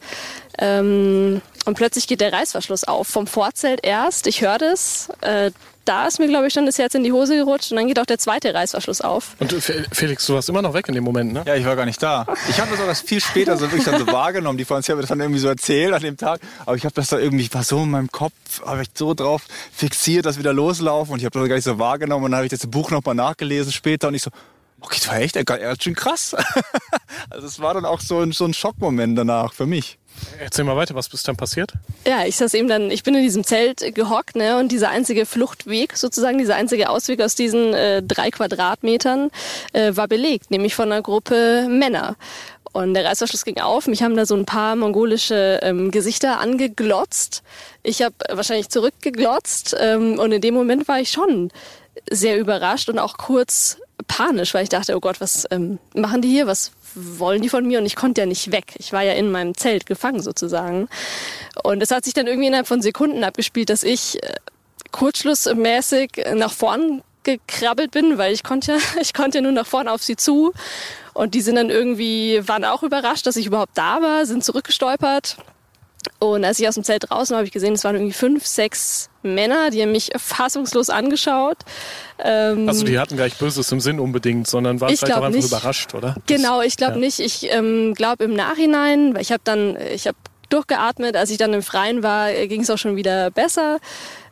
Ähm, und plötzlich geht der Reißverschluss auf. Vom Vorzelt erst. Ich höre das. Äh, da ist mir, glaube ich, schon das Herz in die Hose gerutscht und dann geht auch der zweite Reißverschluss auf. Und Felix, du warst immer noch weg in dem Moment, ne? Ja, ich war gar nicht da. Ich habe das auch erst viel später so wirklich dann so wahrgenommen. Die Franzi hat mir das dann irgendwie so erzählt an dem Tag. Aber ich habe das da irgendwie, ich war so in meinem Kopf, habe ich so drauf fixiert, dass wir da loslaufen und ich habe das gar nicht so wahrgenommen und dann habe ich das Buch nochmal nachgelesen später und ich so, okay, das war echt ganz schön krass. also es war dann auch so ein, so ein Schockmoment danach für mich. Erzähl mal weiter, was ist dann passiert? Ja, ich saß eben dann, ich bin in diesem Zelt gehockt, ne, und dieser einzige Fluchtweg, sozusagen, dieser einzige Ausweg aus diesen äh, drei Quadratmetern, äh, war belegt, nämlich von einer Gruppe Männer. Und der Reißverschluss ging auf. Mich haben da so ein paar mongolische ähm, Gesichter angeglotzt. Ich habe wahrscheinlich zurückgeglotzt. Ähm, und in dem Moment war ich schon sehr überrascht und auch kurz panisch, weil ich dachte, oh Gott, was ähm, machen die hier? Was wollen die von mir? Und ich konnte ja nicht weg. Ich war ja in meinem Zelt gefangen sozusagen. Und es hat sich dann irgendwie innerhalb von Sekunden abgespielt, dass ich äh, kurzschlussmäßig nach vorn gekrabbelt bin, weil ich konnte, ich konnte nur nach vorne auf sie zu. Und die sind dann irgendwie, waren auch überrascht, dass ich überhaupt da war, sind zurückgestolpert. Und als ich aus dem Zelt draußen war, habe ich gesehen, es waren irgendwie fünf, sechs Männer, die haben mich fassungslos angeschaut. Ähm, also die hatten gar nicht Böses im Sinn unbedingt, sondern waren vielleicht auch einfach nicht. überrascht, oder? Genau, ich glaube ja. nicht. Ich ähm, glaube im Nachhinein, weil ich habe dann, ich habe durchgeatmet. Als ich dann im Freien war, äh, ging es auch schon wieder besser.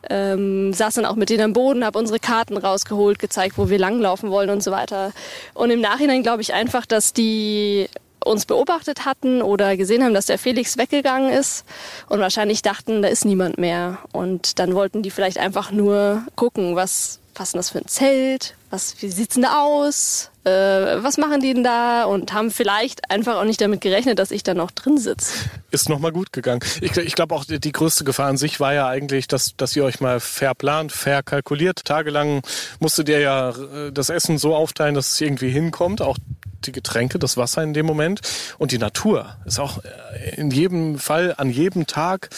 Ähm, saß dann auch mit denen am Boden, habe unsere Karten rausgeholt, gezeigt, wo wir langlaufen wollen und so weiter. Und im Nachhinein glaube ich einfach, dass die uns beobachtet hatten oder gesehen haben, dass der Felix weggegangen ist und wahrscheinlich dachten, da ist niemand mehr. Und dann wollten die vielleicht einfach nur gucken, was, was ist das für ein Zelt, was, wie sieht's denn da aus, äh, was machen die denn da und haben vielleicht einfach auch nicht damit gerechnet, dass ich da noch drin sitze. Ist nochmal gut gegangen. Ich, ich glaube auch, die größte Gefahr an sich war ja eigentlich, dass, dass ihr euch mal fair plant, fair kalkuliert. Tagelang musstet ihr ja äh, das Essen so aufteilen, dass es irgendwie hinkommt, auch die Getränke, das Wasser in dem Moment. Und die Natur ist auch äh, in jedem Fall, an jedem Tag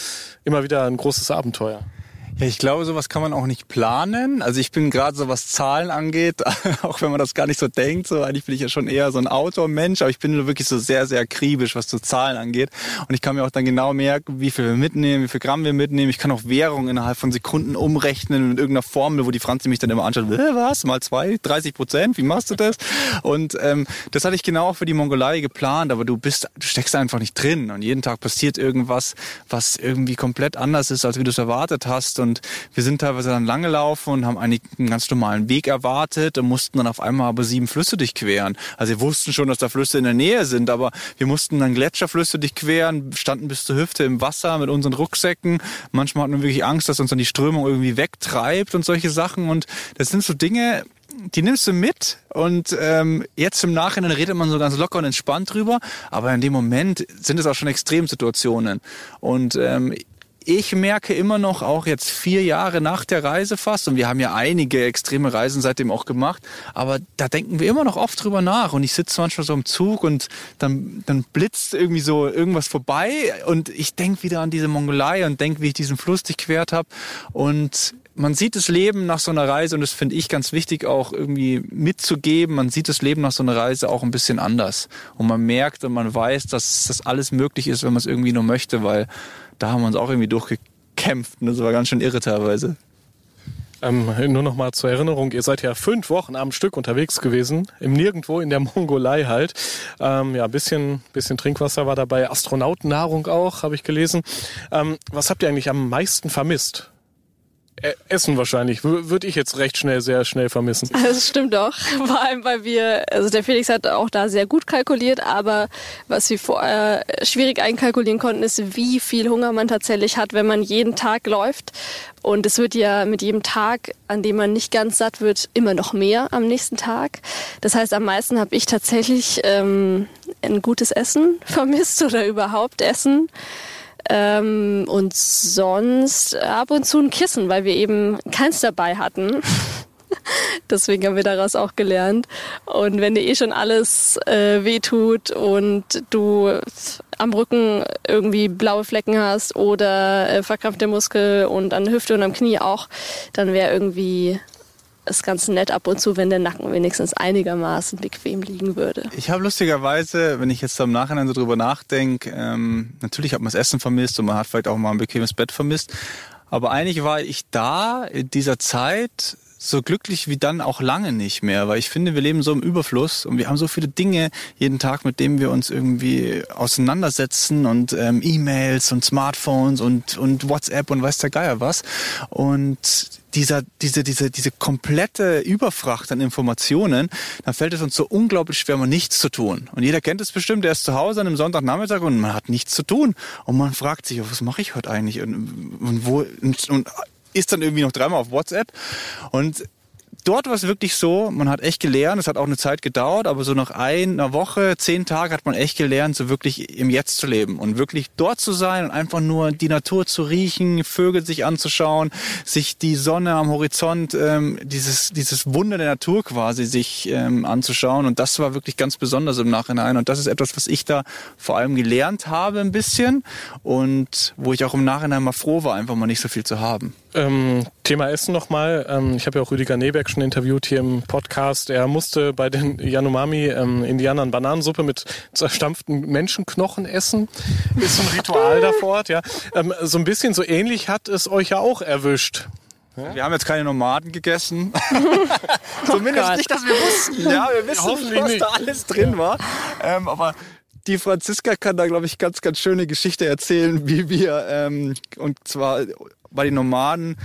immer wieder ein großes Abenteuer. Ja, ich glaube, sowas kann man auch nicht planen. Also ich bin gerade so, was Zahlen angeht, auch wenn man das gar nicht so denkt, so eigentlich bin ich ja schon eher so ein Outdoor-Mensch, aber ich bin wirklich so sehr, sehr akribisch, was so Zahlen angeht. Und ich kann mir auch dann genau merken, wie viel wir mitnehmen, wie viel Gramm wir mitnehmen. Ich kann auch Währung innerhalb von Sekunden umrechnen mit irgendeiner Formel, wo die Franzi mich dann immer anschaut, was, mal zwei, 30 Prozent, wie machst du das? Und ähm, das hatte ich genau für die Mongolei geplant, aber du bist, du steckst einfach nicht drin und jeden Tag passiert irgendwas, was irgendwie komplett anders ist, als wie du es erwartet hast und wir sind teilweise dann lang gelaufen und haben eigentlich einen ganz normalen Weg erwartet und mussten dann auf einmal aber sieben Flüsse durchqueren. Also wir wussten schon, dass da Flüsse in der Nähe sind, aber wir mussten dann Gletscherflüsse durchqueren, standen bis zur Hüfte im Wasser mit unseren Rucksäcken. Manchmal hatten wir wirklich Angst, dass uns dann die Strömung irgendwie wegtreibt und solche Sachen. Und das sind so Dinge, die nimmst du mit und ähm, jetzt im Nachhinein redet man so ganz locker und entspannt drüber, aber in dem Moment sind es auch schon Extremsituationen. Und ähm, ich merke immer noch, auch jetzt vier Jahre nach der Reise fast, und wir haben ja einige extreme Reisen seitdem auch gemacht, aber da denken wir immer noch oft drüber nach. Und ich sitze manchmal so im Zug und dann, dann blitzt irgendwie so irgendwas vorbei und ich denke wieder an diese Mongolei und denke, wie ich diesen Fluss durchquert habe. Und man sieht das Leben nach so einer Reise und das finde ich ganz wichtig auch irgendwie mitzugeben. Man sieht das Leben nach so einer Reise auch ein bisschen anders. Und man merkt und man weiß, dass das alles möglich ist, wenn man es irgendwie nur möchte, weil da haben wir uns auch irgendwie durchgekämpft. Und das war ganz schön irre teilweise. Ähm, nur noch mal zur Erinnerung, ihr seid ja fünf Wochen am Stück unterwegs gewesen, im Nirgendwo in der Mongolei halt. Ähm, ja, bisschen, bisschen Trinkwasser war dabei, Astronautennahrung auch, habe ich gelesen. Ähm, was habt ihr eigentlich am meisten vermisst? Essen wahrscheinlich. Würde ich jetzt recht schnell, sehr schnell vermissen. Das stimmt doch. Vor allem, weil wir, also der Felix hat auch da sehr gut kalkuliert, aber was wir vorher schwierig einkalkulieren konnten, ist, wie viel Hunger man tatsächlich hat, wenn man jeden Tag läuft. Und es wird ja mit jedem Tag, an dem man nicht ganz satt wird, immer noch mehr am nächsten Tag. Das heißt, am meisten habe ich tatsächlich ähm, ein gutes Essen vermisst oder überhaupt Essen. Ähm, und sonst ab und zu ein Kissen, weil wir eben keins dabei hatten. Deswegen haben wir daraus auch gelernt. Und wenn dir eh schon alles äh, wehtut und du am Rücken irgendwie blaue Flecken hast oder äh, verkrampfte Muskel und an der Hüfte und am Knie auch, dann wäre irgendwie ist ganz nett ab und zu, wenn der Nacken wenigstens einigermaßen bequem liegen würde. Ich habe lustigerweise, wenn ich jetzt im Nachhinein so drüber nachdenke, ähm, natürlich hat man das Essen vermisst und man hat vielleicht auch mal ein bequemes Bett vermisst. Aber eigentlich war ich da in dieser Zeit so glücklich wie dann auch lange nicht mehr, weil ich finde, wir leben so im Überfluss und wir haben so viele Dinge jeden Tag, mit denen wir uns irgendwie auseinandersetzen und ähm, E-Mails und Smartphones und, und WhatsApp und weiß der Geier was. Und dieser, diese, diese, diese komplette Überfracht an Informationen, dann fällt es uns so unglaublich schwer, mal nichts zu tun. Und jeder kennt es bestimmt, der ist zu Hause an einem Sonntagnachmittag und man hat nichts zu tun. Und man fragt sich, was mache ich heute eigentlich? Und, und wo, und, und ist dann irgendwie noch dreimal auf WhatsApp. Und dort war es wirklich so, man hat echt gelernt, es hat auch eine Zeit gedauert, aber so nach einer Woche, zehn Tagen hat man echt gelernt, so wirklich im Jetzt zu leben und wirklich dort zu sein und einfach nur die Natur zu riechen, Vögel sich anzuschauen, sich die Sonne am Horizont, ähm, dieses, dieses Wunder der Natur quasi sich ähm, anzuschauen und das war wirklich ganz besonders im Nachhinein und das ist etwas, was ich da vor allem gelernt habe ein bisschen und wo ich auch im Nachhinein mal froh war, einfach mal nicht so viel zu haben. Ähm, Thema Essen nochmal. Ähm, ich habe ja auch Rüdiger Neberg schon interviewt hier im Podcast. Er musste bei den Yanomami-Indianern ähm, Bananensuppe mit zerstampften Menschenknochen essen. Ist so ein Ritual da vor Ort, ja. Ähm, so ein bisschen so ähnlich hat es euch ja auch erwischt. Ja? Wir haben jetzt keine Nomaden gegessen. Zumindest oh nicht, dass wir wussten. Ja, wir wissen, ja, was nicht. da alles drin ja. war. Ähm, aber die Franziska kann da, glaube ich, ganz, ganz schöne Geschichte erzählen, wie wir, ähm, und zwar bei den Nomaden,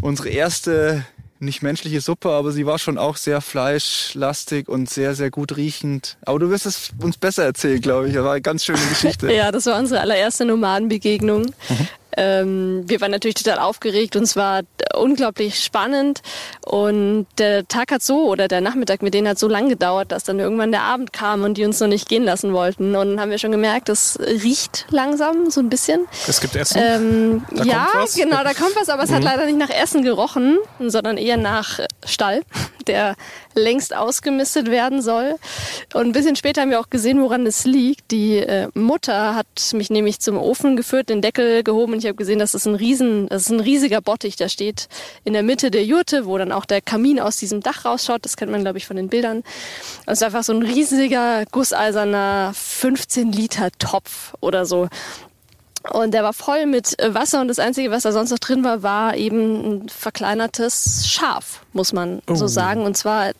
unsere erste nicht menschliche Suppe, aber sie war schon auch sehr fleischlastig und sehr, sehr gut riechend. Aber du wirst es uns besser erzählen, glaube ich. Das war eine ganz schöne Geschichte. ja, das war unsere allererste Nomadenbegegnung. Mhm. Ähm, wir waren natürlich total aufgeregt und es war unglaublich spannend. Und der Tag hat so, oder der Nachmittag mit denen hat so lang gedauert, dass dann irgendwann der Abend kam und die uns noch nicht gehen lassen wollten. Und dann haben wir schon gemerkt, es riecht langsam so ein bisschen. Es gibt Essen. Ähm, ja, genau, da kommt was, aber es mhm. hat leider nicht nach Essen gerochen, sondern eher nach Stall, der längst ausgemistet werden soll. Und ein bisschen später haben wir auch gesehen, woran es liegt. Die äh, Mutter hat mich nämlich zum Ofen geführt, den Deckel gehoben und ich habe gesehen, dass es ein riesen, das ist ein riesiger Bottich, der steht in der Mitte der Jurte, wo dann auch der Kamin aus diesem Dach rausschaut. Das kennt man, glaube ich, von den Bildern. Es ist einfach so ein riesiger, gusseiserner 15 Liter Topf oder so. Und der war voll mit Wasser und das Einzige, was da sonst noch drin war, war eben ein verkleinertes Schaf, muss man oh. so sagen. Und zwar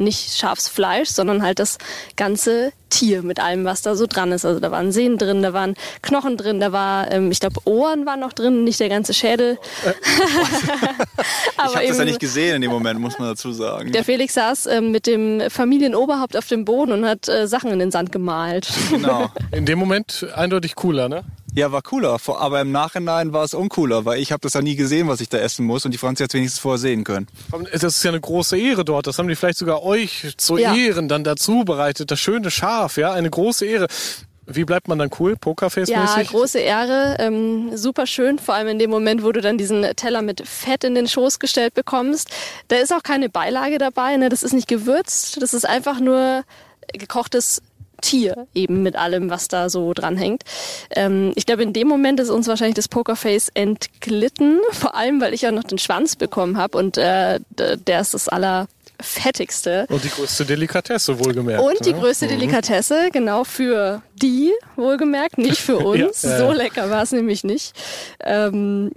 nicht Schafsfleisch, sondern halt das ganze Tier mit allem, was da so dran ist. Also da waren Sehnen drin, da waren Knochen drin, da war, ähm, ich glaube, Ohren waren noch drin, nicht der ganze Schädel. Äh, ich habe das ja nicht gesehen in dem Moment, muss man dazu sagen. Der Felix saß ähm, mit dem Familienoberhaupt auf dem Boden und hat äh, Sachen in den Sand gemalt. Genau. In dem Moment eindeutig cooler, ne? Ja, war cooler. Aber im Nachhinein war es uncooler, weil ich habe das ja nie gesehen, was ich da essen muss und die Franzi hat wenigstens vorher sehen können. Das ist ja eine große Ehre dort. Das haben die vielleicht sogar euch zu ja. Ehren dann dazu bereitet. Das schöne Schaf, ja, eine große Ehre. Wie bleibt man dann cool, Pokerface-mäßig? Ja, große Ehre, ähm, super schön, vor allem in dem Moment, wo du dann diesen Teller mit Fett in den Schoß gestellt bekommst. Da ist auch keine Beilage dabei, ne? das ist nicht gewürzt, das ist einfach nur gekochtes Tier eben mit allem, was da so dranhängt. Ähm, ich glaube, in dem Moment ist uns wahrscheinlich das Pokerface entglitten, vor allem, weil ich ja noch den Schwanz bekommen habe und äh, der ist das allerfettigste. Und die größte Delikatesse, wohlgemerkt. Und die ne? größte mhm. Delikatesse, genau für die, wohlgemerkt, nicht für uns. ja, äh. So lecker war es nämlich nicht. Ähm,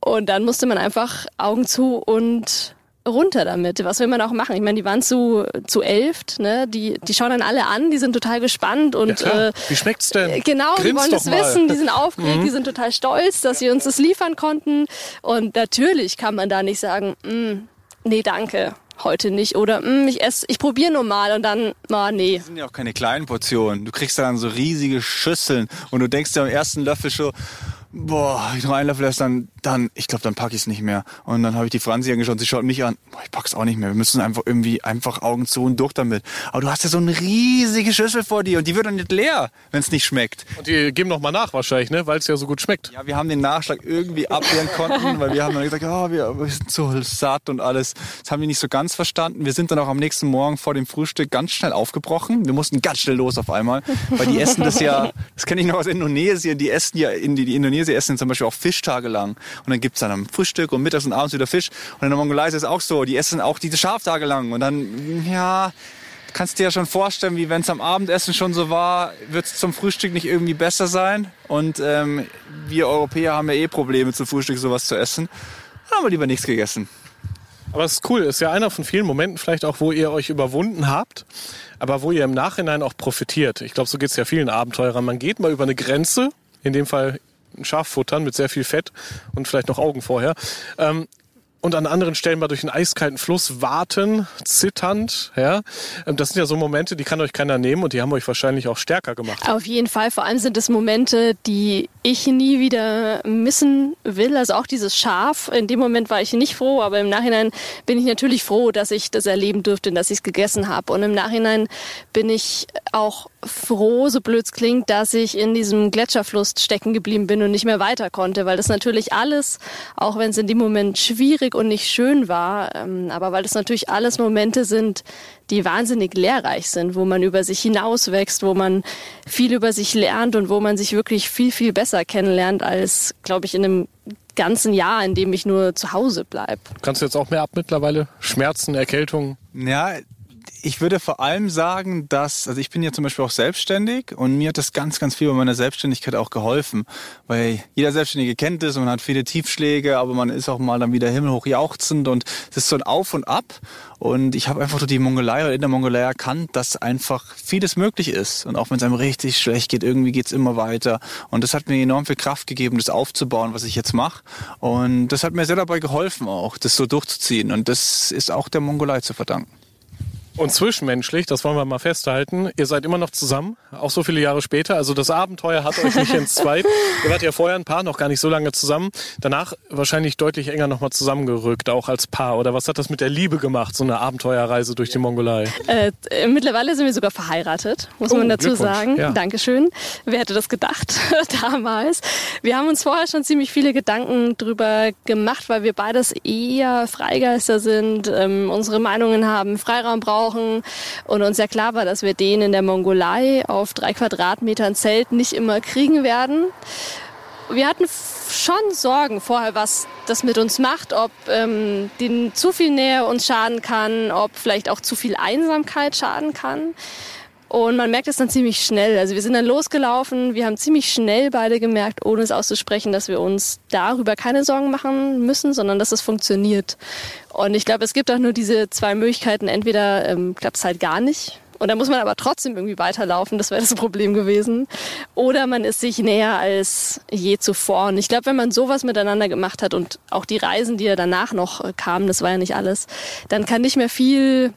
und dann musste man einfach Augen zu und runter damit. Was will man auch machen? Ich meine, die waren zu, zu elft, ne? Die, die schauen dann alle an, die sind total gespannt und ja, äh, wie schmeckt's denn? Genau, Grinst die wollen das mal. wissen, die sind aufgeregt, mhm. die sind total stolz, dass sie uns das liefern konnten. Und natürlich kann man da nicht sagen, mm, nee, danke heute nicht oder mm, ich esse, ich probiere nur mal und dann, oh, nee. Das sind ja auch keine kleinen Portionen. Du kriegst dann so riesige Schüsseln und du denkst dir am ersten Löffel schon, boah, ich noch einen Löffel esse, dann, dann, ich glaube, dann packe ich es nicht mehr. Und dann habe ich die Franzi angeschaut, sie schaut mich an, boah, ich pack's auch nicht mehr. Wir müssen einfach irgendwie einfach Augen zu und durch damit. Aber du hast ja so eine riesige Schüssel vor dir und die wird dann nicht leer, wenn es nicht schmeckt. Und die geben noch mal nach wahrscheinlich, ne, weil es ja so gut schmeckt. Ja, wir haben den Nachschlag irgendwie abwehren konnten, weil wir haben dann gesagt, oh, wir, wir sind so satt und alles. Das haben wir nicht so ganz verstanden. Wir sind dann auch am nächsten Morgen vor dem Frühstück ganz schnell aufgebrochen. Wir mussten ganz schnell los auf einmal, weil die essen das ja, das kenne ich noch aus Indonesien, die essen ja in die, die Indonesien Indonesien essen zum Beispiel auch Fisch tagelang. Und dann gibt's dann am Frühstück und mittags und abends wieder Fisch. Und in der Mongolei ist es auch so, die essen auch diese Schaf tagelang. Und dann, ja, kannst dir ja schon vorstellen, wie wenn es am Abendessen schon so war, wird es zum Frühstück nicht irgendwie besser sein. Und ähm, wir Europäer haben ja eh Probleme, zum Frühstück sowas zu essen. Dann haben wir lieber nichts gegessen. Aber es ist cool, ist ja einer von vielen Momenten vielleicht auch, wo ihr euch überwunden habt, aber wo ihr im Nachhinein auch profitiert. Ich glaube, so geht es ja vielen Abenteurern. Man geht mal über eine Grenze, in dem Fall Schaf futtern mit sehr viel Fett und vielleicht noch Augen vorher. Ähm, und an anderen Stellen mal durch einen eiskalten Fluss warten, zitternd. Ja, ähm, das sind ja so Momente, die kann euch keiner nehmen und die haben euch wahrscheinlich auch stärker gemacht. Auf jeden Fall. Vor allem sind es Momente, die ich nie wieder missen will. Also auch dieses Schaf. In dem Moment war ich nicht froh, aber im Nachhinein bin ich natürlich froh, dass ich das erleben durfte und dass ich es gegessen habe. Und im Nachhinein bin ich auch froh, so blöd es klingt, dass ich in diesem Gletscherfluss stecken geblieben bin und nicht mehr weiter konnte, weil das natürlich alles, auch wenn es in dem Moment schwierig und nicht schön war, ähm, aber weil das natürlich alles Momente sind, die wahnsinnig lehrreich sind, wo man über sich hinauswächst, wo man viel über sich lernt und wo man sich wirklich viel, viel besser kennenlernt als, glaube ich, in einem ganzen Jahr, in dem ich nur zu Hause bleibe. Kannst du jetzt auch mehr ab mittlerweile? Schmerzen, Erkältungen? Ja, ich würde vor allem sagen, dass, also ich bin ja zum Beispiel auch selbstständig und mir hat das ganz, ganz viel bei meiner Selbstständigkeit auch geholfen. Weil jeder Selbstständige kennt es und man hat viele Tiefschläge, aber man ist auch mal dann wieder himmelhoch jauchzend und es ist so ein Auf und Ab. Und ich habe einfach durch die Mongolei oder in der Mongolei erkannt, dass einfach vieles möglich ist. Und auch wenn es einem richtig schlecht geht, irgendwie geht's immer weiter. Und das hat mir enorm viel Kraft gegeben, das aufzubauen, was ich jetzt mache. Und das hat mir sehr dabei geholfen auch, das so durchzuziehen. Und das ist auch der Mongolei zu verdanken. Und zwischenmenschlich, das wollen wir mal festhalten, ihr seid immer noch zusammen, auch so viele Jahre später. Also das Abenteuer hat euch nicht entzweit. ihr wart ja vorher ein Paar, noch gar nicht so lange zusammen. Danach wahrscheinlich deutlich enger nochmal zusammengerückt, auch als Paar. Oder was hat das mit der Liebe gemacht, so eine Abenteuerreise durch die Mongolei? Äh, mittlerweile sind wir sogar verheiratet, muss oh, man dazu sagen. Ja. Dankeschön. Wer hätte das gedacht damals? Wir haben uns vorher schon ziemlich viele Gedanken drüber gemacht, weil wir beides eher Freigeister sind, ähm, unsere Meinungen haben, Freiraum brauchen brauchen und uns ja klar war, dass wir den in der Mongolei auf drei Quadratmetern Zelt nicht immer kriegen werden. Wir hatten schon Sorgen vorher, was das mit uns macht, ob ähm, den zu viel Nähe uns schaden kann, ob vielleicht auch zu viel Einsamkeit schaden kann. Und man merkt es dann ziemlich schnell. Also wir sind dann losgelaufen, wir haben ziemlich schnell beide gemerkt, ohne es auszusprechen, dass wir uns darüber keine Sorgen machen müssen, sondern dass es funktioniert. Und ich glaube, es gibt auch nur diese zwei Möglichkeiten. Entweder ähm, klappt es halt gar nicht. Und dann muss man aber trotzdem irgendwie weiterlaufen, das wäre das Problem gewesen. Oder man ist sich näher als je zuvor. Und ich glaube, wenn man sowas miteinander gemacht hat und auch die Reisen, die ja danach noch äh, kamen, das war ja nicht alles, dann kann nicht mehr viel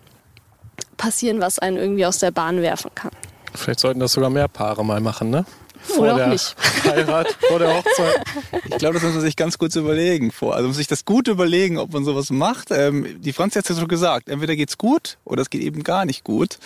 passieren, was einen irgendwie aus der Bahn werfen kann. Vielleicht sollten das sogar mehr Paare mal machen, ne? Vor Oder auch nicht. Heirat, vor der Hochzeit. Ich glaube, das muss man sich ganz kurz überlegen vor. Also muss sich das gut überlegen, ob man sowas macht. Ähm, die Franzi hat es ja so gesagt. Entweder geht's gut oder es geht eben gar nicht gut.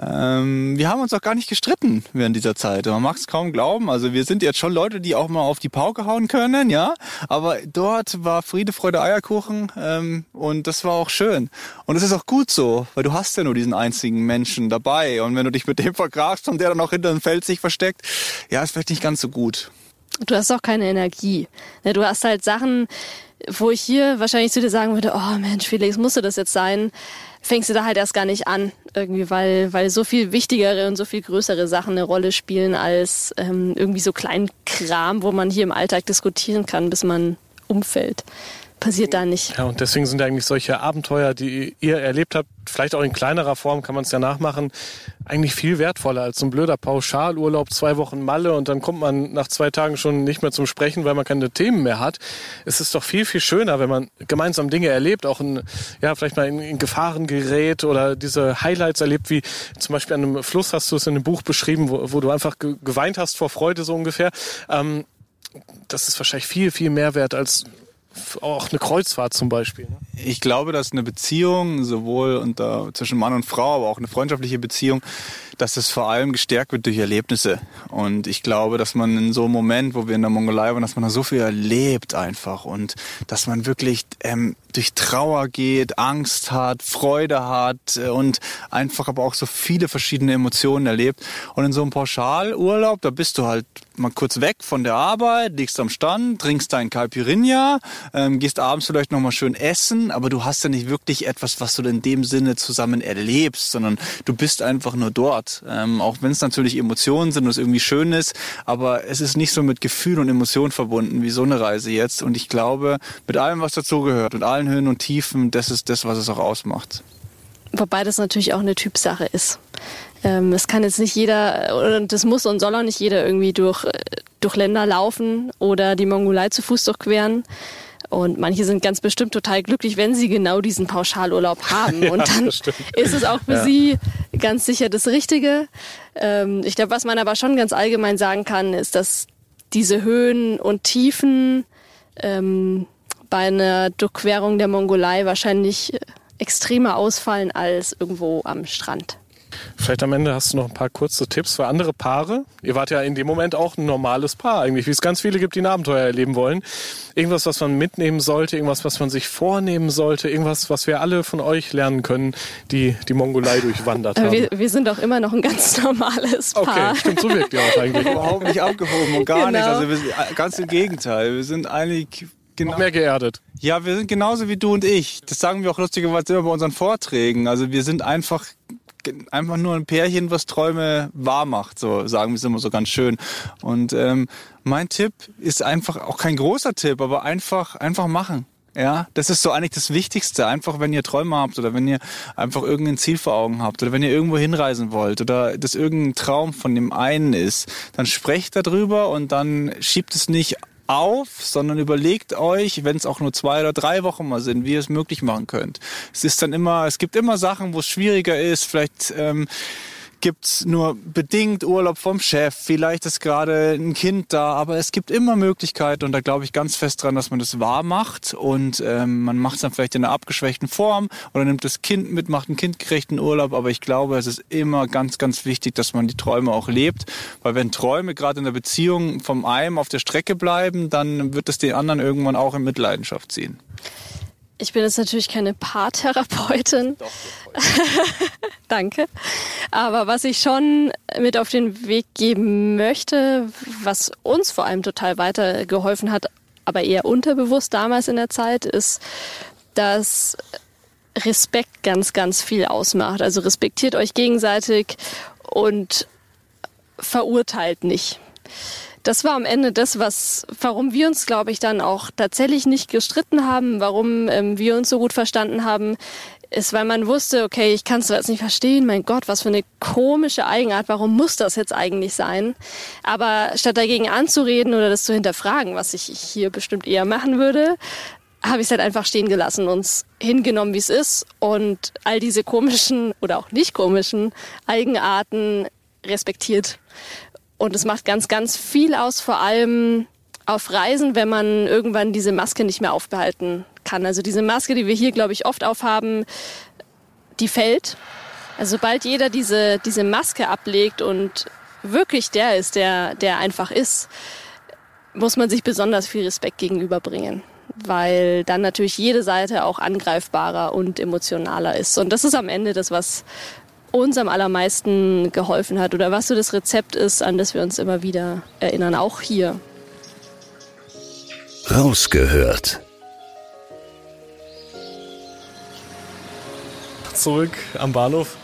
Ähm, wir haben uns auch gar nicht gestritten während dieser Zeit. Man mag es kaum glauben. Also wir sind jetzt schon Leute, die auch mal auf die Pauke hauen können, ja. Aber dort war Friede, Freude, Eierkuchen ähm, und das war auch schön. Und es ist auch gut so, weil du hast ja nur diesen einzigen Menschen dabei. Und wenn du dich mit dem verkrachst und der dann auch hinter dem Feld sich versteckt, ja, ist vielleicht nicht ganz so gut. Du hast auch keine Energie. Ne, du hast halt Sachen, wo ich hier wahrscheinlich zu dir sagen würde, oh Mensch, Felix, musste das jetzt sein? Fängst du da halt erst gar nicht an, irgendwie, weil, weil so viel wichtigere und so viel größere Sachen eine Rolle spielen als ähm, irgendwie so kleinen Kram, wo man hier im Alltag diskutieren kann, bis man umfällt passiert da nicht. Ja, und deswegen sind eigentlich solche Abenteuer, die ihr erlebt habt, vielleicht auch in kleinerer Form kann man es ja nachmachen, eigentlich viel wertvoller als so ein blöder Pauschalurlaub, zwei Wochen Malle und dann kommt man nach zwei Tagen schon nicht mehr zum Sprechen, weil man keine Themen mehr hat. Es ist doch viel, viel schöner, wenn man gemeinsam Dinge erlebt, auch in, ja, vielleicht mal in, in Gefahren gerät oder diese Highlights erlebt, wie zum Beispiel an einem Fluss hast du es in einem Buch beschrieben, wo, wo du einfach geweint hast vor Freude so ungefähr. Ähm, das ist wahrscheinlich viel, viel mehr wert als auch eine Kreuzfahrt zum Beispiel. Ne? Ich glaube, dass eine Beziehung sowohl unter, zwischen Mann und Frau, aber auch eine freundschaftliche Beziehung, dass es vor allem gestärkt wird durch Erlebnisse. Und ich glaube, dass man in so einem Moment, wo wir in der Mongolei waren, dass man da so viel erlebt einfach und dass man wirklich ähm, durch Trauer geht, Angst hat, Freude hat äh, und einfach aber auch so viele verschiedene Emotionen erlebt. Und in so einem Pauschalurlaub, da bist du halt mal kurz weg von der Arbeit, liegst am Stand, trinkst dein Caipirinha, ähm, gehst abends vielleicht nochmal schön essen, aber du hast ja nicht wirklich etwas, was du in dem Sinne zusammen erlebst, sondern du bist einfach nur dort. Ähm, auch wenn es natürlich Emotionen sind und es irgendwie schön ist, aber es ist nicht so mit Gefühl und Emotionen verbunden wie so eine Reise jetzt. Und ich glaube, mit allem, was dazugehört, mit allen Höhen und Tiefen, das ist das, was es auch ausmacht. Wobei das natürlich auch eine Typsache ist. Ähm, es kann jetzt nicht jeder, und das muss und soll auch nicht jeder irgendwie durch, äh, durch Länder laufen oder die Mongolei zu Fuß durchqueren. Und manche sind ganz bestimmt total glücklich, wenn sie genau diesen Pauschalurlaub haben. ja, und dann ist es auch für ja. sie ganz sicher das Richtige. Ähm, ich glaube, was man aber schon ganz allgemein sagen kann, ist, dass diese Höhen und Tiefen ähm, bei einer Durchquerung der Mongolei wahrscheinlich äh, extremer ausfallen als irgendwo am Strand. Vielleicht am Ende hast du noch ein paar kurze Tipps für andere Paare. Ihr wart ja in dem Moment auch ein normales Paar eigentlich, wie es ganz viele gibt, die ein Abenteuer erleben wollen. Irgendwas, was man mitnehmen sollte, irgendwas, was man sich vornehmen sollte, irgendwas, was wir alle von euch lernen können, die die Mongolei durchwandert haben. Wir, wir sind doch immer noch ein ganz normales Paar. Okay, stimmt, so wirkt ihr auch eigentlich. Überhaupt nicht abgehoben und gar genau. nichts. Also wir, ganz im Gegenteil. Wir sind eigentlich Genau. Mehr geerdet. Ja, wir sind genauso wie du und ich. Das sagen wir auch lustigerweise immer bei unseren Vorträgen. Also wir sind einfach einfach nur ein Pärchen, was Träume wahr macht, so sagen wir es immer so ganz schön. Und ähm, mein Tipp ist einfach auch kein großer Tipp, aber einfach einfach machen. Ja, das ist so eigentlich das Wichtigste. Einfach, wenn ihr Träume habt oder wenn ihr einfach irgendein Ziel vor Augen habt oder wenn ihr irgendwo hinreisen wollt oder das irgendein Traum von dem einen ist, dann sprecht darüber und dann schiebt es nicht auf, sondern überlegt euch, wenn es auch nur zwei oder drei Wochen mal sind, wie ihr es möglich machen könnt. Es ist dann immer, es gibt immer Sachen, wo es schwieriger ist, vielleicht ähm, gibt's nur bedingt Urlaub vom Chef, vielleicht ist gerade ein Kind da, aber es gibt immer Möglichkeiten und da glaube ich ganz fest dran, dass man das wahr macht und ähm, man macht es dann vielleicht in einer abgeschwächten Form oder nimmt das Kind mit, macht einen kindgerechten Urlaub, aber ich glaube, es ist immer ganz, ganz wichtig, dass man die Träume auch lebt, weil wenn Träume gerade in der Beziehung vom einem auf der Strecke bleiben, dann wird es den anderen irgendwann auch in Mitleidenschaft ziehen. Ich bin jetzt natürlich keine Paartherapeutin. Doch, Danke. Aber was ich schon mit auf den Weg geben möchte, was uns vor allem total weitergeholfen hat, aber eher unterbewusst damals in der Zeit, ist, dass Respekt ganz, ganz viel ausmacht. Also respektiert euch gegenseitig und verurteilt nicht das war am Ende das, was, warum wir uns, glaube ich, dann auch tatsächlich nicht gestritten haben, warum ähm, wir uns so gut verstanden haben, ist, weil man wusste, okay, ich kann es jetzt nicht verstehen, mein Gott, was für eine komische Eigenart, warum muss das jetzt eigentlich sein? Aber statt dagegen anzureden oder das zu hinterfragen, was ich hier bestimmt eher machen würde, habe ich es halt einfach stehen gelassen, uns hingenommen, wie es ist und all diese komischen oder auch nicht komischen Eigenarten respektiert. Und es macht ganz, ganz viel aus, vor allem auf Reisen, wenn man irgendwann diese Maske nicht mehr aufbehalten kann. Also diese Maske, die wir hier, glaube ich, oft aufhaben, die fällt. Also sobald jeder diese, diese Maske ablegt und wirklich der ist, der, der einfach ist, muss man sich besonders viel Respekt gegenüberbringen. Weil dann natürlich jede Seite auch angreifbarer und emotionaler ist. Und das ist am Ende das, was uns am allermeisten geholfen hat oder was so das Rezept ist, an das wir uns immer wieder erinnern, auch hier. Rausgehört. Zurück am Bahnhof.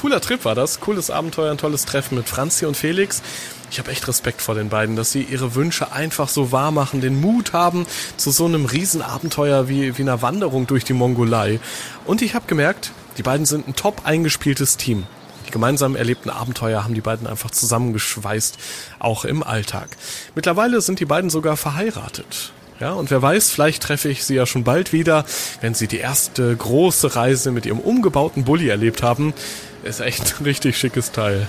Cooler Trip war das, cooles Abenteuer, ein tolles Treffen mit Franzi und Felix. Ich habe echt Respekt vor den beiden, dass sie ihre Wünsche einfach so wahr machen, den Mut haben zu so einem Riesenabenteuer wie, wie einer Wanderung durch die Mongolei. Und ich habe gemerkt, die beiden sind ein top eingespieltes Team. Die gemeinsam erlebten Abenteuer haben die beiden einfach zusammengeschweißt, auch im Alltag. Mittlerweile sind die beiden sogar verheiratet. Ja, und wer weiß, vielleicht treffe ich sie ja schon bald wieder, wenn sie die erste große Reise mit ihrem umgebauten Bulli erlebt haben. Ist echt ein richtig schickes Teil.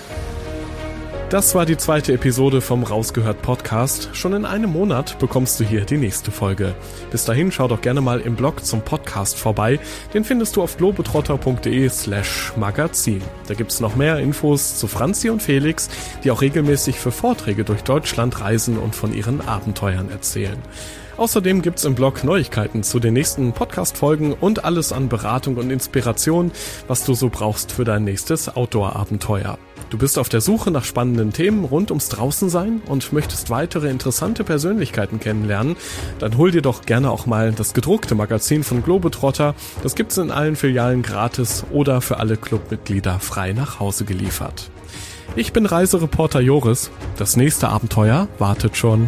Das war die zweite Episode vom Rausgehört Podcast. Schon in einem Monat bekommst du hier die nächste Folge. Bis dahin schau doch gerne mal im Blog zum Podcast vorbei. Den findest du auf globetrotter.de slash magazin. Da gibt's noch mehr Infos zu Franzi und Felix, die auch regelmäßig für Vorträge durch Deutschland reisen und von ihren Abenteuern erzählen. Außerdem gibt's im Blog Neuigkeiten zu den nächsten Podcast-Folgen und alles an Beratung und Inspiration, was du so brauchst für dein nächstes Outdoor-Abenteuer. Du bist auf der Suche nach spannenden Themen rund ums Draußensein und möchtest weitere interessante Persönlichkeiten kennenlernen, dann hol dir doch gerne auch mal das gedruckte Magazin von Globetrotter. Das gibt's in allen Filialen gratis oder für alle Clubmitglieder frei nach Hause geliefert. Ich bin Reisereporter Joris. Das nächste Abenteuer wartet schon.